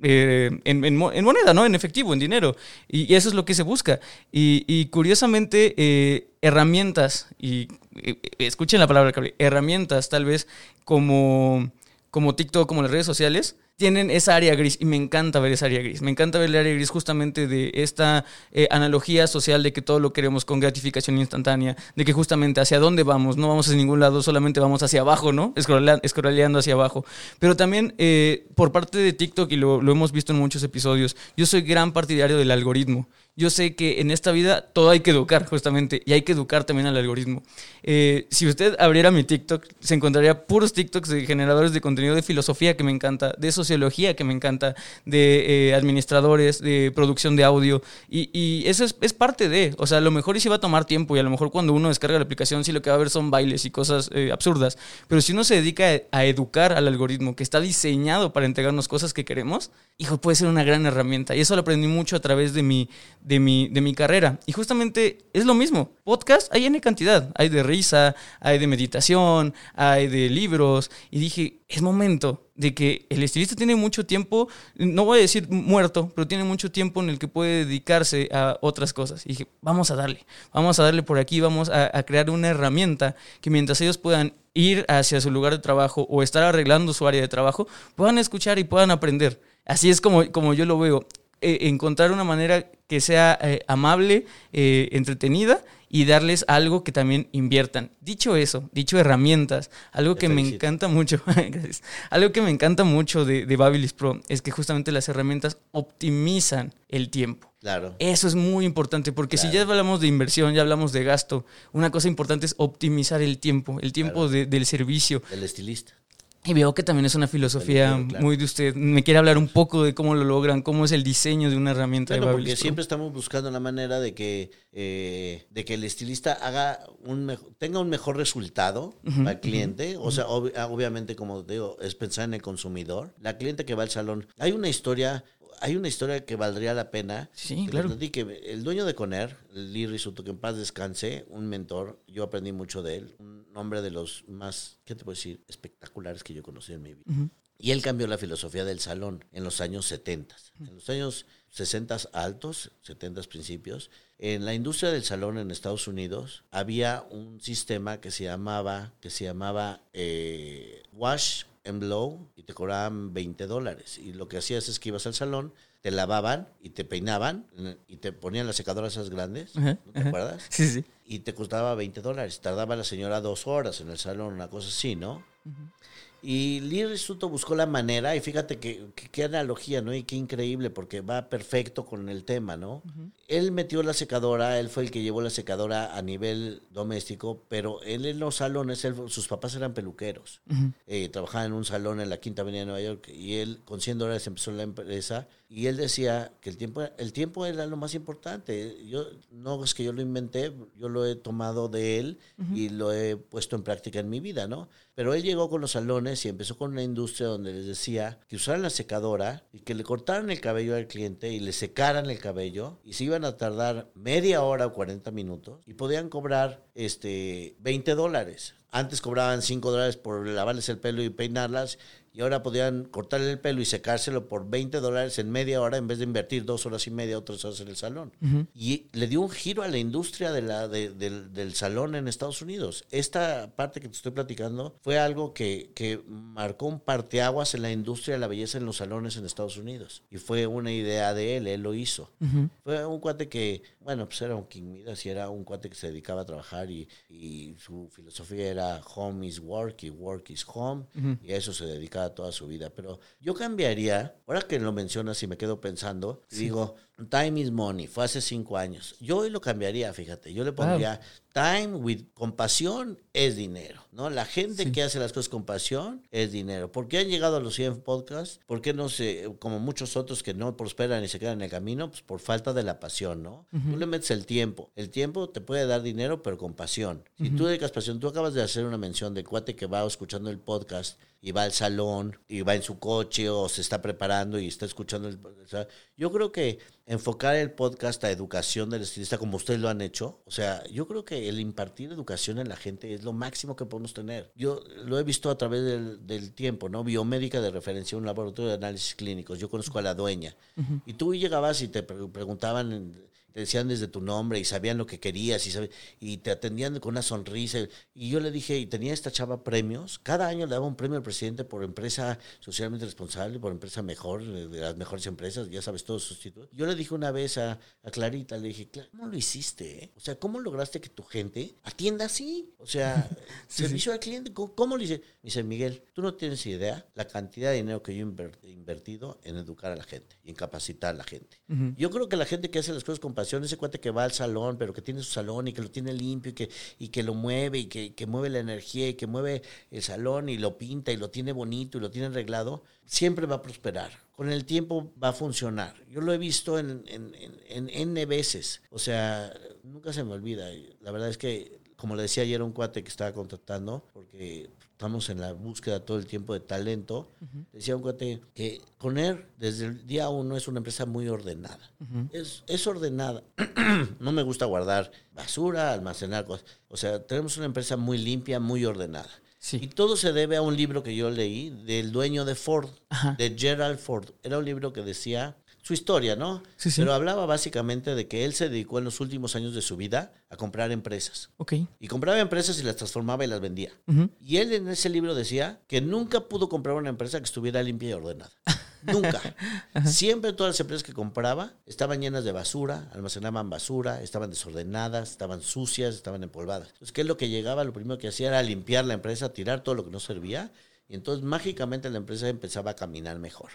eh, en, moneda, ¿no? En efectivo, en dinero. Y, eso es lo que se busca. Y, curiosamente, eh, herramientas, y eh, escuchen la palabra, herramientas tal vez como, como TikTok, como las redes sociales, tienen esa área gris y me encanta ver esa área gris. Me encanta ver el área gris justamente de esta eh, analogía social de que todo lo queremos con gratificación instantánea, de que justamente hacia dónde vamos, no vamos a ningún lado, solamente vamos hacia abajo, ¿no? Escroleando hacia abajo. Pero también eh, por parte de TikTok, y lo, lo hemos visto en muchos episodios, yo soy gran partidario del algoritmo yo sé que en esta vida todo hay que educar, justamente, y hay que educar también al algoritmo. Eh, si usted abriera mi TikTok, se encontraría puros TikToks de generadores de contenido de filosofía que me encanta, de sociología que me encanta, de eh, administradores, de producción de audio, y, eso es, parte de, o sea, a lo mejor y si va a tomar tiempo, y a lo mejor cuando uno descarga la aplicación, sí lo que va a ver son bailes y cosas eh, absurdas, pero si uno se dedica a, educar al algoritmo que está diseñado para entregarnos cosas que queremos, hijo, puede ser una gran herramienta, y eso lo aprendí mucho a través de mi de mi, de mi carrera. Y justamente es lo mismo. Podcast hay en cantidad. Hay de risa, hay de meditación, hay de libros. Y dije, es momento de que el estilista tiene mucho tiempo, no voy a decir muerto, pero tiene mucho tiempo en el que puede dedicarse a otras cosas. Y dije, vamos a darle, vamos a darle por aquí, vamos a, crear una herramienta que mientras ellos puedan ir hacia su lugar de trabajo o estar arreglando su área de trabajo, puedan escuchar y puedan aprender. Así es como, como yo lo veo. Eh, encontrar una manera que sea eh, amable, eh, entretenida y darles algo que también inviertan. Dicho eso, dicho herramientas, algo que me encanta mucho, algo que me encanta mucho de, de Babilis Pro es que justamente las herramientas optimizan el tiempo. Claro. Eso es muy importante porque si ya hablamos de inversión, ya hablamos de gasto, una cosa importante es optimizar el tiempo, el tiempo del servicio. El estilista. Y veo que también es una filosofía muy de usted. Me quiere hablar un poco de cómo lo logran, cómo es el diseño de una herramienta bueno, de porque siempre estamos buscando la manera de que, eh, de que el estilista haga un tenga un mejor resultado al cliente. O sea, ah, obviamente, como digo, es pensar en el consumidor. La cliente que va al salón. Hay una historia hay una historia que valdría la pena. Sí, claro. Que el dueño de Coner, Lee Risuto, que en paz descanse, un mentor, yo aprendí mucho de él, un hombre de los más, ¿qué te puedo decir?, espectaculares que yo conocí en mi vida. Y él cambió la filosofía del salón en los años 70. En los años 60 altos, 70 principios, en la industria del salón en Estados Unidos había un sistema que se llamaba, que se llamaba eh, Wash en Blow y te cobraban 20 dólares. Y lo que hacías es que ibas al salón, te lavaban y te peinaban y te ponían las secadoras esas grandes, ¿no te acuerdas? Sí, sí. Y te costaba 20 dólares. Tardaba la señora dos horas en el salón, una cosa así, ¿no? Y Lee Risuto buscó la manera, y fíjate que, qué analogía, ¿no? Y qué increíble, porque va perfecto con el tema, ¿no? Él metió la secadora, él fue el que llevó la secadora a nivel doméstico, pero él en los salones, sus papás eran peluqueros. Eh, trabajaba en un salón en la Quinta Avenida de Nueva York, y él con 100 dólares empezó la empresa, y él decía que el tiempo, el tiempo era lo más importante. Yo, no es que yo lo inventé, yo lo he tomado de él y lo he puesto en práctica en mi vida, ¿no? Pero él llegó con los salones y empezó con una industria donde les decía que usaran la secadora y que le cortaran el cabello al cliente y le secaran el cabello y se iban a tardar media hora o 40 minutos y podían cobrar este 20 dólares. Antes cobraban 5 dólares por lavarles el pelo y peinarlas y ahora podían cortarle el pelo y secárselo por 20 dólares en media hora en vez de invertir dos horas y media o tres horas en el salón. Y le dio un giro a la industria de la, del, salón en Estados Unidos. Esta parte que te estoy platicando fue algo que, que marcó un parteaguas en la industria de la belleza en los salones en Estados Unidos. Y fue una idea de él, él lo hizo. Fue un cuate que, bueno, pues era un King Midas y era un cuate que se dedicaba a trabajar y, y su filosofía era home is work y work is home. Y a eso se dedicaba toda su vida. Pero yo cambiaría, ahora que lo mencionas y me quedo pensando, digo, time is money, fue hace cinco años. Yo hoy lo cambiaría, fíjate, yo le pondría time with compasión es dinero, ¿no? La gente que hace las cosas con pasión es dinero. ¿Por qué han llegado a los 100 podcasts? ¿Por qué no se, como muchos otros que no prosperan y se quedan en el camino? Pues por falta de la pasión, ¿no? Tú le metes el tiempo. El tiempo te puede dar dinero, pero con pasión. Si tú dedicas pasión, tú acabas de hacer una mención de cuate que va escuchando el podcast y va al salón y va en su coche o se está preparando y está escuchando el... yo creo que enfocar el podcast a educación del estilista como ustedes lo han hecho, o sea, yo creo que el impartir educación en la gente es lo máximo que podemos tener. Yo lo he visto a través del, tiempo, ¿no? Biomédica de referencia, un laboratorio de análisis clínicos. Yo conozco a la dueña. Y tú llegabas y te preguntaban te decían desde tu nombre y sabían lo que querías y, y te atendían con una sonrisa. Y yo le dije, y tenía esta chava premios, cada año le daba un premio al presidente por empresa socialmente responsable, por empresa mejor, de las mejores empresas, ya sabes, todos sus títulos. Yo le dije una vez a, Clarita, le dije, ¿cómo lo hiciste? Eh? O sea, ¿cómo lograste que tu gente atienda así? O sea, servicio al cliente, ¿cómo, lo hice? Me dice, Miguel, tú no tienes idea la cantidad de dinero que yo he invertido en educar a la gente y en capacitar a la gente. Yo creo que la gente que hace las cosas con ese cuate que va al salón, pero que tiene su salón y que lo tiene limpio y que, y que lo mueve y que, que mueve la energía y que mueve el salón y lo pinta y lo tiene bonito y lo tiene arreglado, siempre va a prosperar. Con el tiempo va a funcionar. Yo lo he visto en, en, en, en N veces. O sea, nunca se me olvida. La verdad es que, como le decía ayer un cuate que estaba contratando, porque estamos en la búsqueda todo el tiempo de talento, decía un cuate que Coner desde el día uno es una empresa muy ordenada. es, es ordenada. no me gusta guardar basura, almacenar cosas. O sea, tenemos una empresa muy limpia, muy ordenada. Y todo se debe a un libro que yo leí del dueño de Ford, de Gerald Ford. Era un libro que decía su historia, ¿no? Sí, sí. Pero hablaba básicamente de que él se dedicó en los últimos años de su vida a comprar empresas. Ok. Y compraba empresas y las transformaba y las vendía. Y él en ese libro decía que nunca pudo comprar una empresa que estuviera limpia y ordenada. Nunca. Siempre todas las empresas que compraba estaban llenas de basura, almacenaban basura, estaban desordenadas, estaban sucias, estaban empolvadas. Entonces, ¿qué es lo que llegaba? Lo primero que hacía era limpiar la empresa, tirar todo lo que no servía y entonces mágicamente la empresa empezaba a caminar mejor.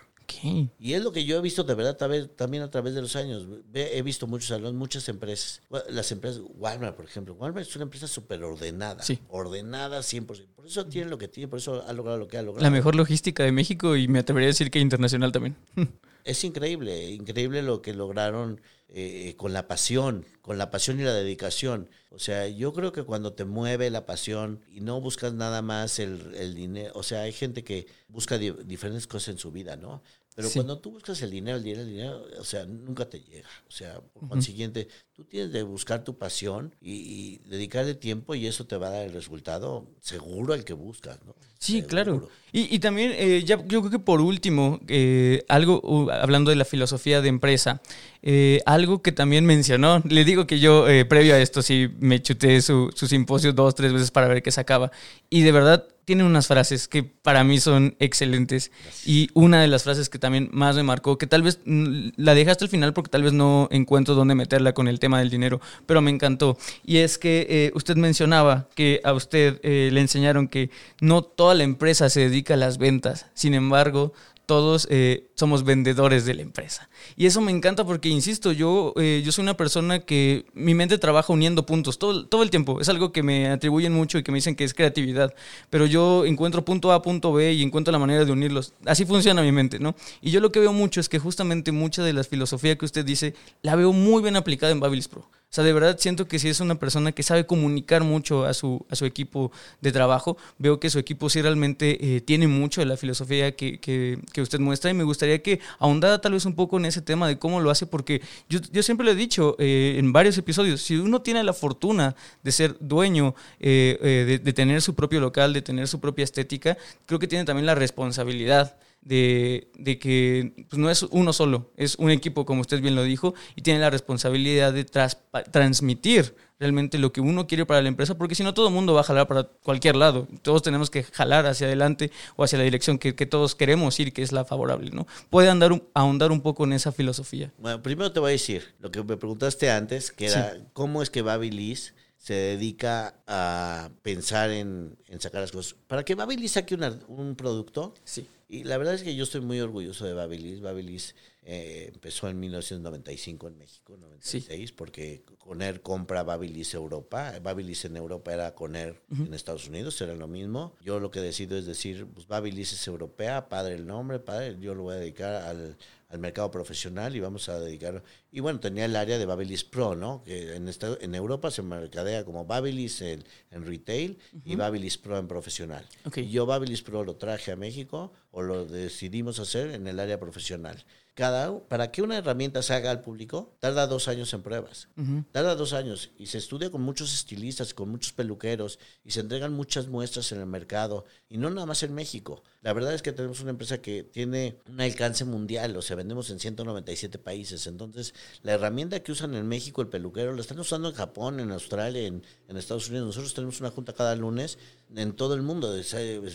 Y es lo que yo he visto de verdad también a través de los años. He visto muchos salones, muchas empresas. Las empresas, Walmart, por ejemplo. Walmart es una empresa súper ordenada. Sí. Ordenada 100%. Por eso tiene lo que tiene, por eso ha logrado lo que ha logrado. La mejor logística de México y me atrevería a decir que internacional también. es increíble, increíble lo que lograron eh, con la pasión, con la pasión y la dedicación. O sea, yo creo que cuando te mueve la pasión y no buscas nada más el, dinero, o sea, hay gente que busca diferentes cosas en su vida, ¿no? Pero cuando tú buscas el dinero, el dinero, el dinero, o sea, nunca te llega. O sea, por consiguiente, tú tienes que buscar tu pasión y, dedicarle tiempo y eso te va a dar el resultado seguro al que buscas, ¿no? Sí, claro. Y, también, eh, ya, yo creo que por último, eh, algo, hablando de la filosofía de empresa, eh, algo que también mencionó, le digo que yo, previo a esto, sí me chuté su, su simposio dos, tres veces para ver qué sacaba. Y de verdad, tiene unas frases que para mí son excelentes. Y una de las frases que también más me marcó, que tal vez la dejaste al final porque tal vez no encuentro dónde meterla con el tema del dinero, pero me encantó. Y es que eh, usted mencionaba que a usted eh, le enseñaron que no toda la empresa se dedica a las ventas. Sin embargo, todos eh, somos vendedores de la empresa. Y eso me encanta porque, insisto, yo, eh, yo soy una persona que mi mente trabaja uniendo puntos todo, todo el tiempo. Es algo que me atribuyen mucho y que me dicen que es creatividad. Pero yo encuentro punto A, punto B y encuentro la manera de unirlos. Así funciona mi mente, ¿no? Y yo lo que veo mucho es que justamente mucha de la filosofía que usted dice la veo muy bien aplicada en Babilis Pro. O sea, de verdad siento que si es una persona que sabe comunicar mucho a su, a su equipo de trabajo, veo que su equipo sí realmente eh, tiene mucho de la filosofía que, que, que, usted muestra y me gustaría que ahondara tal vez un poco en ese tema de cómo lo hace, porque yo, yo siempre lo he dicho eh, en varios episodios, si uno tiene la fortuna de ser dueño, eh, de, de tener su propio local, de tener su propia estética, creo que tiene también la responsabilidad de, de que pues, no es uno solo, es un equipo, como usted bien lo dijo, y tiene la responsabilidad de transmitir realmente lo que uno quiere para la empresa, porque si no todo el mundo va a jalar para cualquier lado. Todos tenemos que jalar hacia adelante o hacia la dirección que, que todos queremos ir, que es la favorable, ¿no? Puede andar un, ahondar un poco en esa filosofía. Bueno, primero te voy a decir lo que me preguntaste antes, que era cómo es que Babilis se dedica a pensar en, en, sacar las cosas. Para que Babilis saque un producto, sí y la verdad es que yo estoy muy orgulloso de Babilis. Babilis eh, empezó en 1995 en México, 96, porque Coner compra Babilis Europa. Babilis en Europa era Coner en Estados Unidos, era lo mismo. Yo lo que decido es decir, pues Babilis es europea, padre el nombre, padre, yo lo voy a dedicar al, al mercado profesional y vamos a dedicarlo. Y bueno, tenía el área de Babilis Pro, ¿no? Que en, esta, en Europa se mercadea como Babilis en, en retail y Babilis Pro en profesional. Y yo Babilis Pro lo traje a México o lo decidimos hacer en el área profesional. cada, para que una herramienta se haga al público, tarda dos años en pruebas. Tarda dos años y se estudia con muchos estilistas, con muchos peluqueros y se entregan muchas muestras en el mercado y no nada más en México. La verdad es que tenemos una empresa que tiene un alcance mundial, o sea, vendemos en 197 países. Entonces, la herramienta que usan en México el peluquero la están usando en Japón, en Australia, en, Estados Unidos. Nosotros tenemos una junta cada lunes en todo el mundo,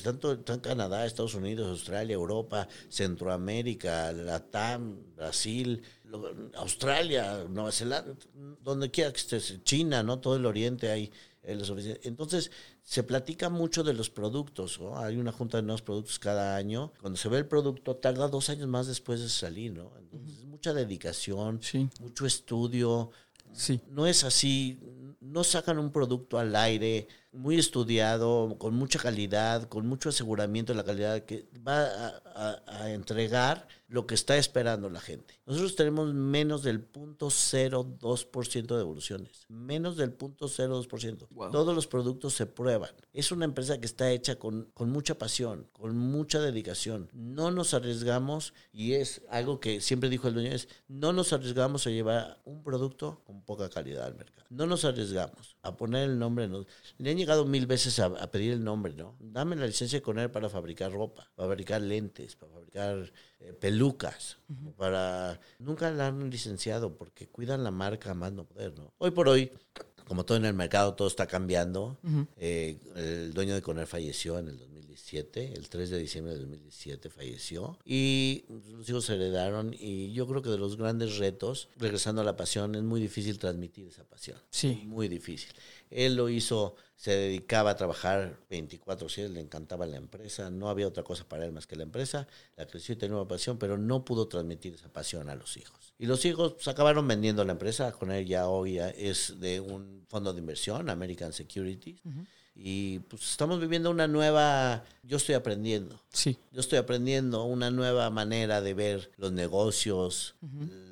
tanto en Canadá, Estados Unidos, Australia, Europa, Centroamérica, Latam, Brasil, Australia, Nueva Zelanda, donde quiera que estés, China, ¿no? Todo el oriente hay entonces, se platica mucho de los productos. Hay una junta de nuevos productos cada año. Cuando se ve el producto, tarda dos años más después de salir, ¿no? Entonces, mucha dedicación, mucho estudio. Sí. No es así, no sacan un producto al aire muy estudiado, con mucha calidad, con mucho aseguramiento de la calidad que va a, entregar lo que está esperando la gente. Nosotros tenemos menos del 0.02% de devoluciones, menos del 0.02%. Todos los productos se prueban. Es una empresa que está hecha con, con mucha pasión, con mucha dedicación. No nos arriesgamos y es algo que siempre dijo el dueño, es no nos arriesgamos a llevar un producto con poca calidad al mercado. No nos arriesgamos a poner el nombre. Le han llegado mil veces a, pedir el nombre, ¿no? Dame la licencia con él para fabricar ropa, para fabricar lentes, para fabricar eh, pelucas, para... Nunca la han licenciado porque cuidan la marca más no poder, ¿no? Hoy por hoy, como todo en el mercado, todo está cambiando. Eh, el dueño de Coner falleció en el 2017, el 3 de diciembre de 2017 falleció y los hijos se heredaron y yo creo que de los grandes retos, regresando a la pasión, es muy difícil transmitir esa pasión. Sí. Muy difícil. Él lo hizo se dedicaba a trabajar 24/7, le encantaba la empresa, no había otra cosa para él más que la empresa, la creció y tenía una pasión, pero no pudo transmitir esa pasión a los hijos. Y los hijos pues, acabaron vendiendo la empresa, con él ya hoy es de un fondo de inversión, American Securities. Y pues estamos viviendo una nueva, yo estoy aprendiendo. Sí. Yo estoy aprendiendo una nueva manera de ver los negocios,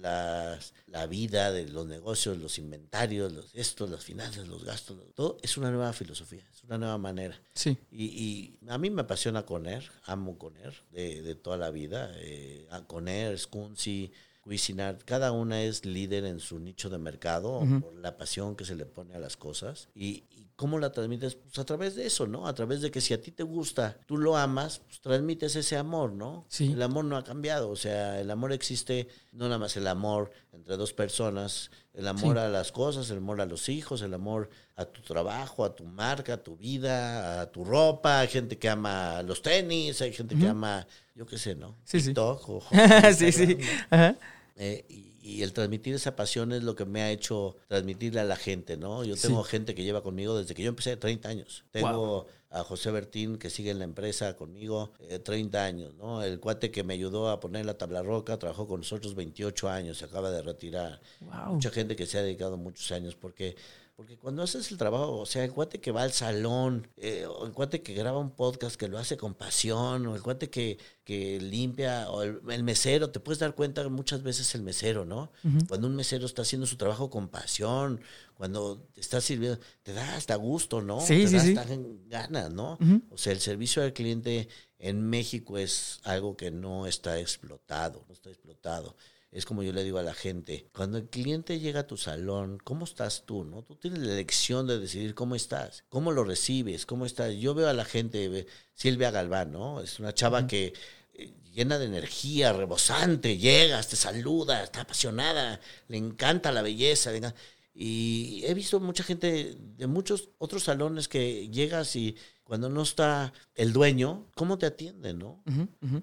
las, la vida de los negocios, los inventarios, los estos, las finanzas, los gastos, todo es una nueva filosofía, es una nueva manera. Sí. Y, y a mí me apasiona Coner, amo Coner de, de toda la vida. Eh, Coner, Scunzi, Cada una es líder en su nicho de mercado por la pasión que se le pone a las cosas. Y, ¿Cómo la transmites? Pues a través de eso, ¿no? A través de que si a ti te gusta, tú lo amas, pues transmites ese amor, ¿no? Sí. El amor no ha cambiado, o sea, el amor existe, no nada más el amor entre dos personas, el amor a las cosas, el amor a los hijos, el amor a tu trabajo, a tu marca, a tu vida, a tu ropa, hay gente que ama los tenis, hay gente que ama, yo qué sé, ¿no? Sí, TikTok sí. sí, sí. Ajá. Eh, y, y el transmitir esa pasión es lo que me ha hecho transmitirle a la gente, ¿no? Yo tengo gente que lleva conmigo desde que yo empecé, 30 años. Tengo a José Bertín, que sigue en la empresa conmigo, 30 eh, años, ¿no? El cuate que me ayudó a poner la tabla roca, trabajó con nosotros 28 años, se acaba de retirar. Mucha gente que se ha dedicado muchos años, porque porque cuando haces el trabajo, o sea, el cuate que va al salón, eh, o el cuate que graba un podcast que lo hace con pasión, o el cuate que, que limpia, o el, mesero, te puedes dar cuenta muchas veces el mesero, ¿no? Cuando un mesero está haciendo su trabajo con pasión, cuando te está sirviendo, te da hasta gusto, ¿no? Sí, te sí, da hasta ganas, ¿no? O sea, el servicio al cliente en México es algo que no está explotado, no está explotado es como yo le digo a la gente, cuando el cliente llega a tu salón, ¿cómo estás tú? ¿no? Tú tienes la elección de decidir cómo estás, cómo lo recibes, cómo estás. Yo veo a la gente, Silvia Galván, ¿no? Es una chava que eh, llena de energía, rebosante, llegas, te saluda, está apasionada, le encanta la belleza. Y he visto mucha gente de muchos otros salones que llegas y cuando no está el dueño, ¿cómo te atiende, no?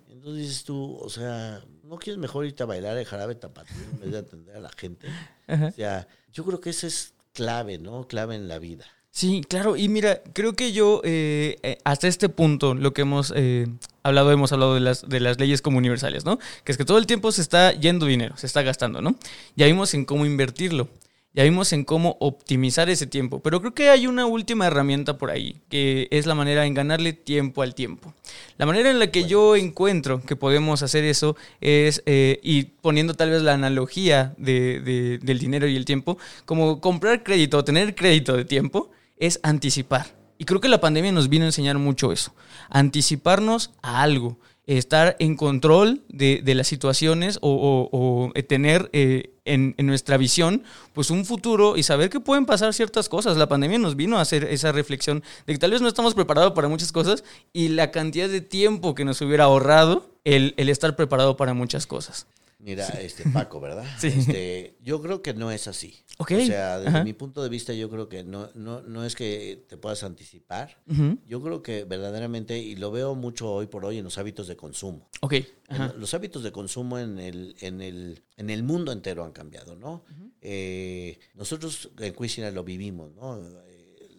Entonces dices tú, o sea, ¿no quieres mejor irte a bailar el jarabe tapatío en vez de atender a la gente? O sea, yo creo que eso es clave, ¿no? Clave en la vida. Sí, claro. Y mira, creo que yo, eh, eh, hasta este punto, lo que hemos eh, hablado, hemos hablado de las, de las leyes como universales, ¿no? Que es que todo el tiempo se está yendo dinero, se está gastando, ¿no? Ya vimos en cómo invertirlo. Ya vimos en cómo optimizar ese tiempo, pero creo que hay una última herramienta por ahí, que es la manera en ganarle tiempo al tiempo. La manera en la que yo encuentro que podemos hacer eso es, eh, y poniendo tal vez la analogía de, del dinero y el tiempo, como comprar crédito o tener crédito de tiempo, es anticipar. Y creo que la pandemia nos vino a enseñar mucho eso, anticiparnos a algo estar en control de, de las situaciones o, eh, tener eh, en, en nuestra visión pues un futuro y saber que pueden pasar ciertas cosas. La pandemia nos vino a hacer esa reflexión de que tal vez no estamos preparados para muchas cosas y la cantidad de tiempo que nos hubiera ahorrado el, el estar preparado para muchas cosas. Mira, este Paco, ¿verdad? Sí. Este, yo creo que no es así. Ok, O sea, desde ajá. mi punto de vista, yo creo que no, no, no es que te puedas anticipar. Yo creo que verdaderamente, y lo veo mucho hoy por hoy en los hábitos de consumo. Ok. En Ajá. Los hábitos de consumo en el, en el, en el mundo entero han cambiado, ¿no? Eh, nosotros en Cuisine lo vivimos, ¿no?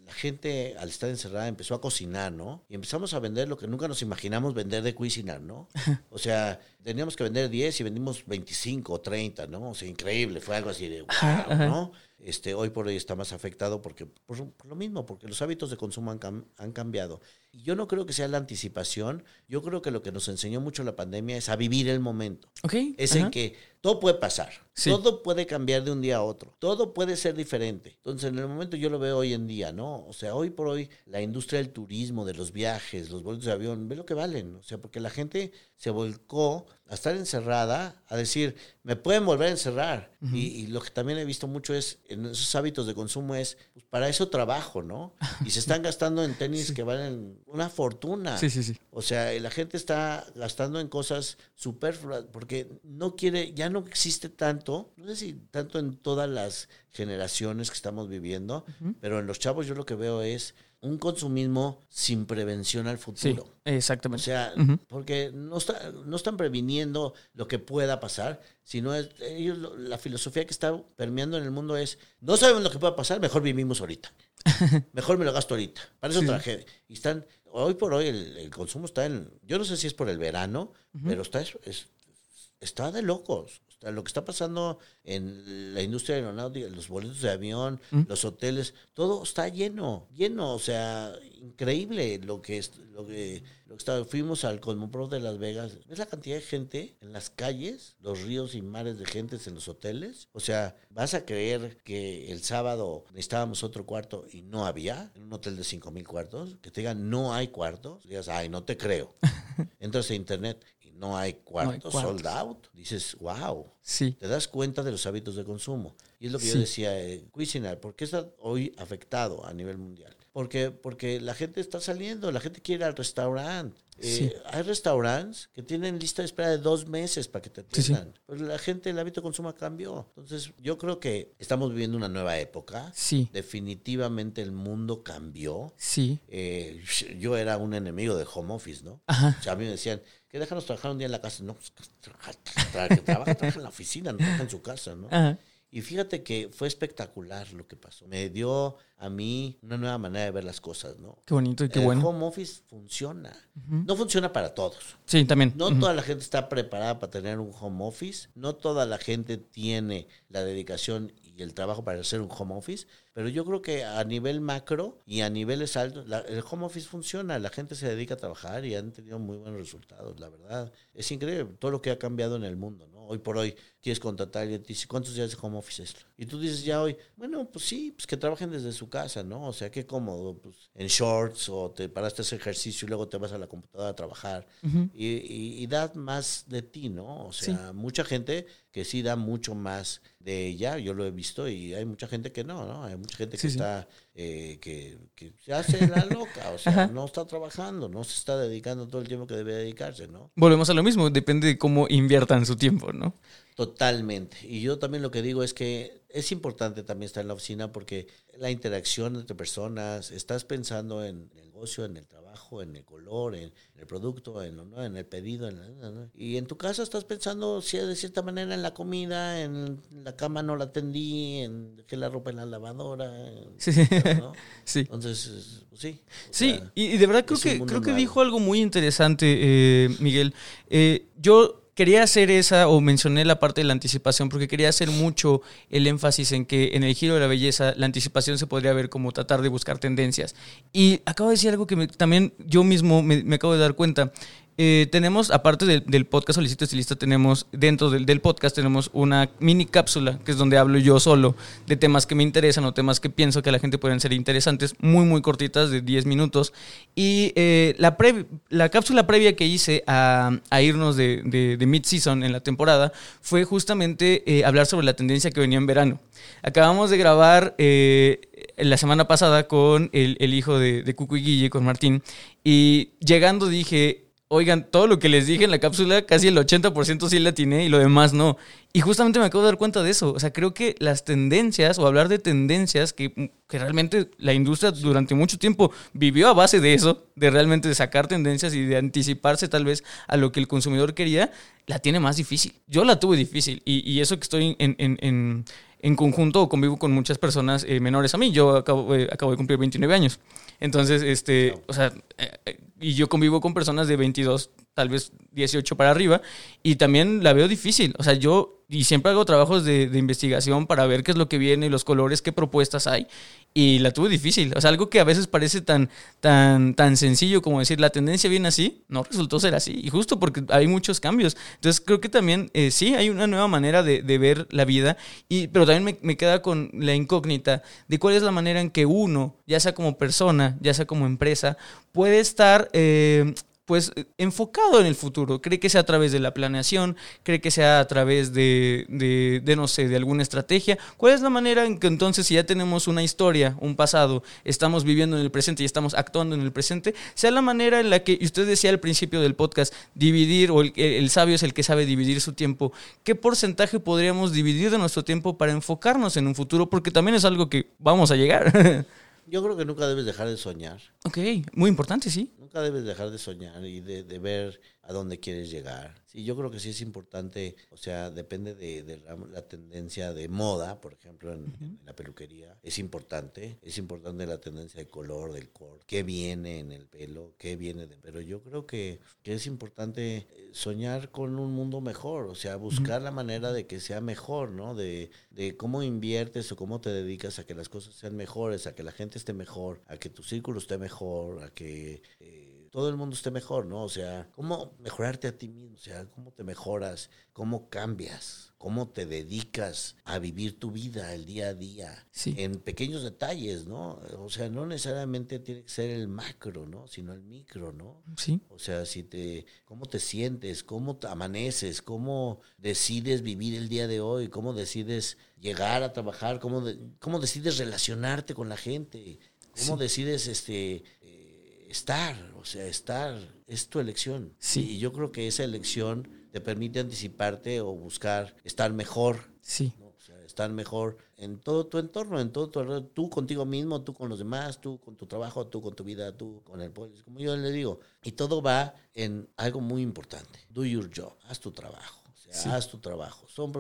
La gente al estar encerrada empezó a cocinar, ¿no? Y empezamos a vender lo que nunca nos imaginamos vender de Cuisinar, ¿no? O sea, teníamos que vender 10 y vendimos 25 o 30, ¿no? O sea, increíble, fue algo así de wow. ¿no? Este, hoy por hoy está más afectado porque por, por lo mismo, porque los hábitos de consumo han, cam- han cambiado. Y yo no creo que sea la anticipación, yo creo que lo que nos enseñó mucho la pandemia es a vivir el momento. Es ajá. en que todo puede pasar, Sí. todo puede cambiar de un día a otro, todo puede ser diferente. Entonces, en el momento yo lo veo hoy en día, ¿no? O sea, hoy por hoy la industria del turismo, de los viajes, los boletos de avión, ve lo que valen. O sea, porque la gente se volcó a estar encerrada, a decir, me pueden volver a encerrar. y, y lo que también he visto mucho es, en esos hábitos de consumo es, pues para eso trabajo, ¿no? Y se están gastando en tenis que valen una fortuna. Sí, sí, sí. O sea, la gente está gastando en cosas superfluas porque no quiere, ya no existe tanto, no sé si tanto en todas las generaciones que estamos viviendo, pero en los chavos yo lo que veo es un consumismo sin prevención al Sí, futuro. O exactamente. sea, Ujú. porque no, está, no están previniendo lo que pueda pasar, sino es, ellos, lo- la filosofía que está permeando en el mundo es, no sabemos lo que pueda pasar, mejor vivimos ahorita. Mejor me lo gasto ahorita. Para eso Sí. Y están, hoy por hoy el, el consumo está en, yo no sé si es por el verano, pero está, es- es- está de locos. Lo que está pasando en la industria aeronáutica, los boletos de avión, los hoteles, todo está lleno, lleno, o sea, increíble lo que es, lo que, lo que está. Fuimos al Cosmopro de Las Vegas, ¿ves la cantidad de gente en las calles, los ríos y mares de gente en los hoteles? O sea, ¿vas a creer que el sábado necesitábamos otro cuarto y no había en un hotel de cinco mil cuartos? Que te digan no hay cuartos, digas, ay, no te creo. Entras a internet no hay cuartos, cuartos. sold out. Dices, wow, Sí. te das cuenta de los hábitos de consumo. Y es lo que Sí. yo decía, eh, Cuisinart, ¿por qué está hoy afectado a nivel mundial? Porque, porque la gente está saliendo, la gente quiere ir al restaurante. Eh. Hay restaurantes que tienen lista de espera de dos meses para que te Sí, sí. atiendan. Pero la gente, el hábito de consumo cambió. Entonces, yo creo que estamos viviendo una nueva época. Sí. Definitivamente el mundo cambió. Sí. Eh, yo era un enemigo del home office, ¿no? Ajá. O sea, a mí me decían, que déjanos trabajar un día en la casa. No, pues, que trabaja, trabaja en la oficina, no trabaja en su casa, ¿no? Ajá. Y fíjate que fue espectacular lo que pasó. Me dio a mí una nueva manera de ver las cosas, ¿no? Qué bonito y qué el bueno. home office funciona. No funciona para todos. Sí, también. No toda la gente está preparada para tener un home office. No toda la gente tiene la dedicación y el trabajo para hacer un home office. Pero yo creo que a nivel macro y a niveles altos, la- el home office funciona. La gente se dedica a trabajar y han tenido muy buenos resultados, la verdad. Es increíble todo lo que ha cambiado en el mundo, ¿no? Hoy por hoy quieres contratar y te dice, ¿cuántos días de home office es? Y tú dices ya hoy, bueno, pues sí, pues que trabajen desde su casa, ¿no? O sea, qué cómodo, pues en shorts o te paraste a hacer ejercicio y luego te vas a la computadora a trabajar y, y, y da más de ti, ¿no? O sea, mucha gente que sí da mucho más de ella, yo lo he visto y hay mucha gente que no, ¿no? Hay mucha gente que Sí, sí. está, eh, que, que se hace la loca, o sea, no está trabajando, no se está dedicando todo el tiempo que debe dedicarse, ¿no? Volvemos a lo mismo, depende de cómo inviertan su tiempo, ¿no? Totalmente. Y yo también lo que digo es que es importante también estar en la oficina porque la interacción entre personas, estás pensando en el negocio, en el trabajo, en el color, en el producto, en, lo nuevo, en el pedido. En la- y en tu casa estás pensando si de cierta manera en la comida, en la cama no la atendí, en dejé la ropa en la lavadora. en- Sí, sí. ¿no? Sí. Entonces, pues sí. Sí, sea, y, de verdad creo que, creo que dijo algo muy interesante, eh, Miguel. Eh, yo quería hacer esa, o mencioné la parte de la anticipación, porque quería hacer mucho el énfasis en que en el giro de la belleza la anticipación se podría ver como tratar de buscar tendencias. Y acabo de decir algo que me- también yo mismo me, me acabo de dar cuenta. Eh, tenemos, aparte del, del podcast Solicito Estilista, tenemos dentro del, del podcast tenemos una mini cápsula, que es donde hablo yo solo de temas que me interesan o temas que pienso que a la gente pueden ser interesantes, muy, muy cortitas, de 10 minutos. Y eh, la, pre- la cápsula previa que hice a, a irnos de, de, mid-season en la temporada fue justamente eh, hablar sobre la tendencia que venía en verano. Acabamos de grabar la semana pasada con el, el hijo de, de Cucu y Guille, con Martín, y llegando dije, oigan, todo lo que les dije en la cápsula, casi el 80% sí la atiné y lo demás no. Y justamente me acabo de dar cuenta de eso. O sea, creo que las tendencias, o hablar de tendencias, que, que realmente la industria durante mucho tiempo vivió a base de eso, de realmente sacar tendencias y de anticiparse tal vez a lo que el consumidor quería, la tiene más difícil. Yo la tuve difícil y, y eso que estoy en, en- en- en conjunto o convivo con muchas personas eh, menores a mí. Yo acabo, eh, acabo de cumplir 29 años. Entonces, este, o sea, eh, y yo convivo con personas de 22, tal vez 18 para arriba, y también la veo difícil. O sea, yo, y siempre hago trabajos de, de investigación para ver qué es lo que viene, los colores, qué propuestas hay, y la tuve difícil. O sea, algo que a veces parece tan, tan, tan sencillo como decir, la tendencia viene así, no resultó ser así, y justo porque hay muchos cambios. Entonces, creo que también, eh, sí, hay una nueva manera de, de ver la vida, y, pero también me, me queda con la incógnita de cuál es la manera en que uno, ya sea como persona, ya sea como empresa, puede estar eh, pues eh, enfocado en el futuro. Cree que sea a través de la planeación, cree que sea a través de, de, no sé, de alguna estrategia. ¿Cuál es la manera en que entonces, si ya tenemos una historia, un pasado, estamos viviendo en el presente y estamos actuando en el presente, sea la manera en la que, y usted decía al principio del podcast, dividir, o el, el sabio es el que sabe dividir su tiempo, ¿qué porcentaje podríamos dividir de nuestro tiempo para enfocarnos en un futuro? Porque también es algo que vamos a llegar. Yo creo que nunca debes dejar de soñar. ok, muy importante, sí. Nunca debes dejar de soñar y de, de ver a dónde quieres llegar. Sí, yo creo que sí es importante, o sea, depende de, de la, la tendencia de moda, por ejemplo, en, en, la peluquería, es importante, es importante la tendencia de color, del corte, qué viene en el pelo, qué viene de... Pero yo creo que, que es importante eh, soñar con un mundo mejor, o sea, buscar la manera de que sea mejor, ¿no? De, de cómo inviertes o cómo te dedicas a que las cosas sean mejores, a que la gente esté mejor, a que tu círculo esté mejor, a que... Eh, todo el mundo esté mejor, ¿no? O sea, cómo mejorarte a ti mismo, o sea, cómo te mejoras, cómo cambias, cómo te dedicas a vivir tu vida el día a día, Sí. en pequeños detalles, ¿no? O sea, no necesariamente tiene que ser el macro, ¿no? Sino el micro, ¿no? Sí. O sea, si te, cómo te sientes, cómo te amaneces, cómo decides vivir el día de hoy, cómo decides llegar a trabajar, cómo, de- cómo decides relacionarte con la gente, cómo Sí. decides este estar, o sea, estar es tu elección. Sí. Y yo creo que esa elección te permite anticiparte o buscar estar mejor, Sí. ¿no? O sea, estar mejor en todo tu entorno, en todo tu alrededor, tú contigo mismo, tú con los demás, tú con tu trabajo, tú con tu vida, tú con el pueblo, como yo le digo. Y todo va en algo muy importante. Do your job, haz tu trabajo. O sea, Sí. haz tu trabajo. Son,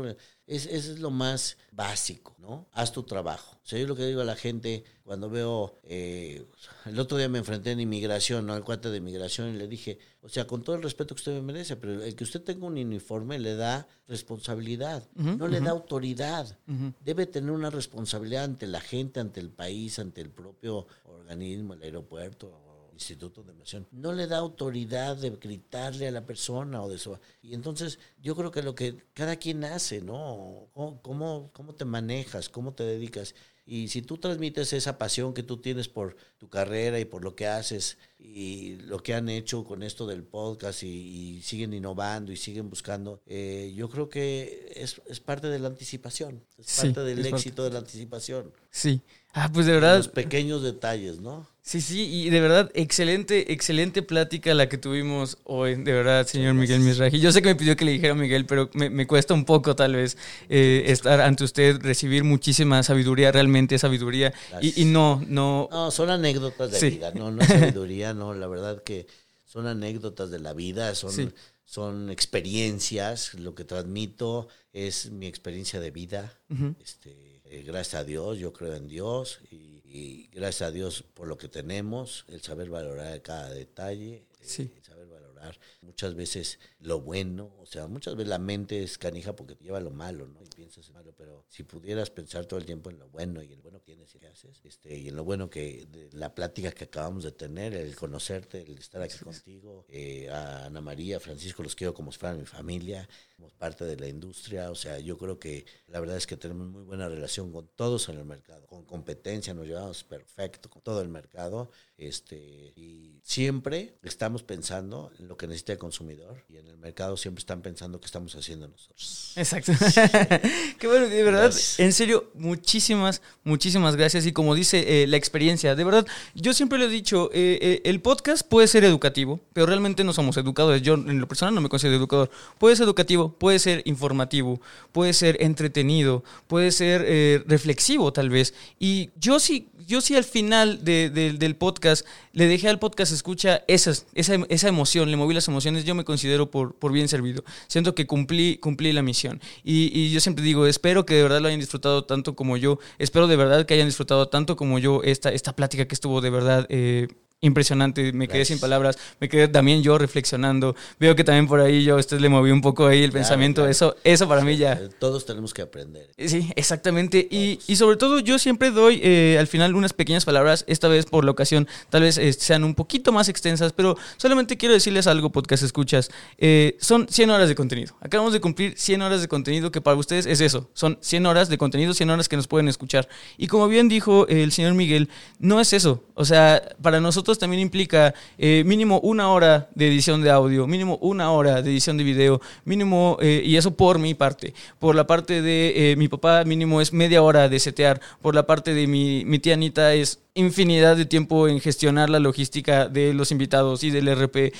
es, eso es lo más básico, ¿no? Haz tu trabajo. O sea, yo lo que digo a la gente cuando veo, eh, el otro día me enfrenté en inmigración, ¿no? Al cuate de inmigración y le dije, o sea, con todo el respeto que usted me merece, pero el que usted tenga un uniforme le da responsabilidad, no le da autoridad debe tener una responsabilidad ante la gente, ante el país, ante el propio organismo, el aeropuerto instituto de migración. No le da autoridad de gritarle a la persona o de eso. Y entonces yo creo que lo que cada quien hace, ¿no? ¿Cómo, cómo, cómo te manejas? ¿Cómo te dedicas? Y si tú transmites esa pasión que tú tienes por tu carrera y por lo que haces y lo que han hecho con esto del podcast y, y siguen innovando y siguen buscando, eh, yo creo que es, es parte de la anticipación, es Sí, parte del parte. éxito de la anticipación. Sí. Ah, pues de verdad. Los pequeños detalles, ¿no? Sí, sí, y de verdad, excelente, excelente plática la que tuvimos hoy, de verdad, señor Miguel Misraji. Yo sé que me pidió que le dijera a Miguel, pero me, me cuesta un poco tal vez eh, estar ante usted, recibir muchísima sabiduría, realmente sabiduría. Y, y no, no, No, son anécdotas de Sí. vida, no, no es sabiduría, no, la verdad que son anécdotas de la vida, son, Sí. son experiencias, lo que transmito es mi experiencia de vida. Este, eh, gracias a Dios, yo creo en Dios y, y gracias a Dios por lo que tenemos, el saber valorar cada detalle, Sí. el saber valorar muchas veces lo bueno, o sea, muchas veces la mente es canija porque te lleva lo malo, ¿no? Y piensas en malo, pero si pudieras pensar todo el tiempo en lo bueno y el bueno que tienes y que haces, este, y en lo bueno que de la plática que acabamos de tener, el conocerte, el estar aquí contigo, eh, a Ana María, Francisco, los quiero como si fueran mi familia, como parte de la industria, o sea, yo creo que la verdad es que tenemos muy buena relación con todos en el mercado, con competencia, nos llevamos perfecto con todo el mercado, este, y siempre estamos pensando en lo que necesita el consumidor y en el mercado siempre están pensando qué estamos haciendo nosotros. Exacto. Qué bueno, de verdad, en serio, muchísimas, muchísimas gracias. Y como dice eh, la experiencia, de verdad, yo siempre lo he dicho, eh, eh, el podcast puede ser educativo, pero realmente no somos educadores. Yo en lo personal no me considero educador. Puede ser educativo, puede ser informativo, puede ser entretenido, puede ser reflexivo tal vez. Y yo sí, yo sí al final del podcast le dejé al podcast escucha esas, esa, esa emoción, le moví las emociones, yo me considero por, por bien servido. Siento que cumplí, cumplí la misión. Y, y, yo siempre digo, espero que de verdad lo hayan disfrutado tanto como yo, espero de verdad que hayan disfrutado tanto como yo esta, esta plática que estuvo de verdad eh, impresionante, me quedé sin palabras, me quedé también yo reflexionando, veo que también por ahí yo a usted le moví un poco ahí el pensamiento, eso eso para mí ya... Todos tenemos que aprender. Sí, exactamente, y, y, sobre todo yo siempre doy eh, al final unas pequeñas palabras, esta vez por la ocasión, tal vez eh, sean un poquito más extensas, pero solamente quiero decirles algo, podcast escuchas, eh, son 100 horas de contenido, acabamos de cumplir 100 horas de contenido que para ustedes es eso, son 100 horas de contenido, 100 horas que nos pueden escuchar, y como bien dijo el señor Miguel, no es eso, o sea, para nosotros también implica eh, mínimo una hora de edición de audio, mínimo una hora de edición de video, mínimo, eh, y eso por mi parte. Por la parte de eh, mi papá, mínimo es media hora de setear. Por la parte de mi, mi tía Anita es infinidad de tiempo en gestionar la logística de los invitados y del RP.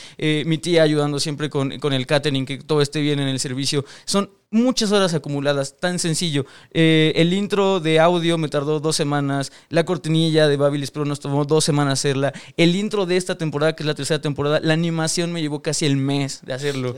mi tía ayudando siempre con, con, el catering, que todo esté bien en el servicio. Son muchas horas acumuladas, tan sencillo. Eh, el intro de audio me tardó dos semanas, la cortinilla de Babilis Pro nos tomó dos semanas hacerla, el intro de esta temporada, que es la tercera temporada, la animación me llevó casi el mes de hacerlo.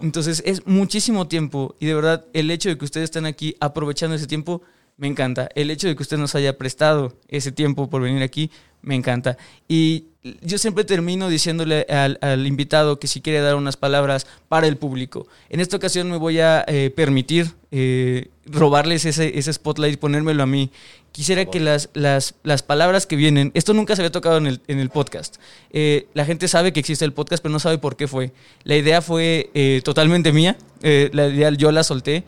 Entonces es muchísimo tiempo y de verdad el hecho de que ustedes estén aquí aprovechando ese tiempo, me encanta. El hecho de que usted nos haya prestado ese tiempo por venir aquí, me encanta. Y yo siempre termino diciéndole al, invitado que si quiere dar unas palabras para el público. En esta ocasión me voy a eh, permitir eh, robarles ese, ese, spotlight y ponérmelo a mí. Quisiera que las, las, las, palabras que vienen, esto nunca se había tocado en el, en el podcast. Eh, la gente sabe que existe el podcast, pero no sabe por qué fue. La idea fue totalmente mía, la idea yo la solté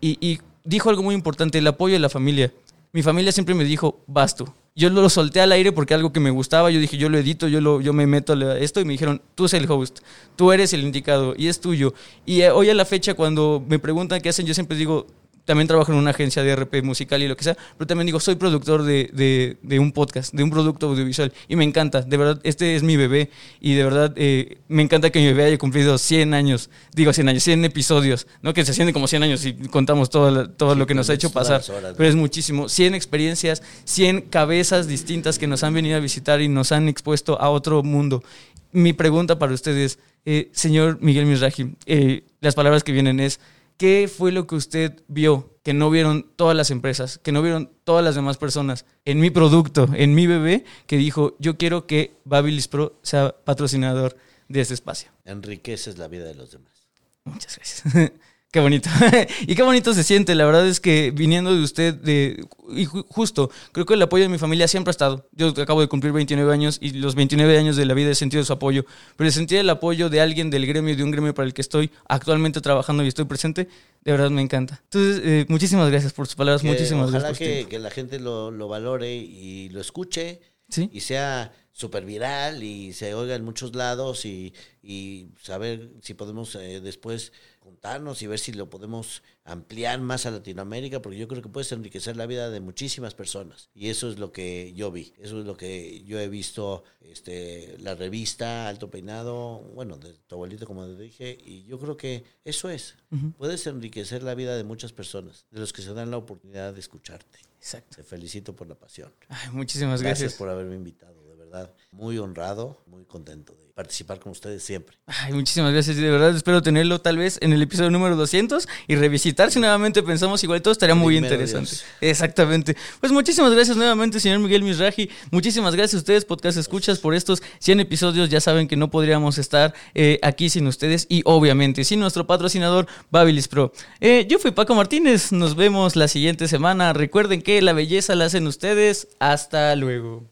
y, y dijo algo muy importante, el apoyo de la familia. Mi familia siempre me dijo, vas tú yo lo solté al aire porque algo que me gustaba, yo dije, yo lo edito, yo, lo, yo me meto a esto y me dijeron, tú eres el host, tú eres el indicado y es tuyo. Y eh, hoy a la fecha cuando me preguntan qué hacen, yo siempre digo, también trabajo en una agencia de RP musical y lo que sea, pero también digo, soy productor de, de, un podcast, de un producto audiovisual y me encanta, de verdad, este es mi bebé y de verdad eh, me encanta que mi bebé haya cumplido 100 años, digo 100 años, 100 episodios, no que se sienten como 100 años si contamos todo, todo lo que nos ha hecho pasar, pero es muchísimo, 100 experiencias, 100 cabezas distintas que nos han venido a visitar y nos han expuesto a otro mundo. Mi pregunta para ustedes, eh, señor Miguel Misraji, eh, las palabras que vienen es... ¿Qué fue lo que usted vio que no vieron todas las empresas, que no vieron todas las demás personas en mi producto, en mi bebé, que dijo, yo quiero que Babilis Pro sea patrocinador de este espacio? Enriqueces la vida de los demás. Muchas gracias. Qué bonito. y qué bonito se siente. La verdad es que viniendo de usted, de, y justo, creo que el apoyo de mi familia siempre ha estado. Yo acabo de cumplir 29 años y los 29 años de la vida he sentido su apoyo. Pero he sentido el apoyo de alguien del gremio, de un gremio para el que estoy actualmente trabajando y estoy presente, de verdad me encanta. Entonces, eh, muchísimas gracias por sus palabras. muchísimas ojalá gracias. Ojalá que, que, la gente lo, lo valore y lo escuche. ¿Sí? Y sea súper viral y se oiga en muchos lados y, y saber si podemos eh, después juntarnos y ver si lo podemos ampliar más a Latinoamérica, porque yo creo que puedes enriquecer la vida de muchísimas personas. Y eso es lo que yo vi, eso es lo que yo he visto, este, la revista Alto Peinado, bueno, de tu abuelito, como te dije, y yo creo que eso es. Puedes enriquecer la vida de muchas personas, de los que se dan la oportunidad de escucharte. Exacto. Te felicito por la pasión. muchísimas gracias. Gracias por haberme invitado verdad, muy honrado, muy contento de participar con ustedes siempre. Ay, muchísimas gracias. De verdad, espero tenerlo tal vez en el episodio número 200 y revisitar si nuevamente pensamos igual. Todo estaría muy Primero interesante. Dios. Exactamente. Pues muchísimas gracias nuevamente, señor Miguel Misraji. Muchísimas gracias a ustedes, podcast escuchas, por estos 100 episodios. Ya saben que no podríamos estar eh, aquí sin ustedes y obviamente sin nuestro patrocinador Babilis Pro. Eh, yo fui Paco Martínez. Nos vemos la siguiente semana. Recuerden que la belleza la hacen ustedes. Hasta luego.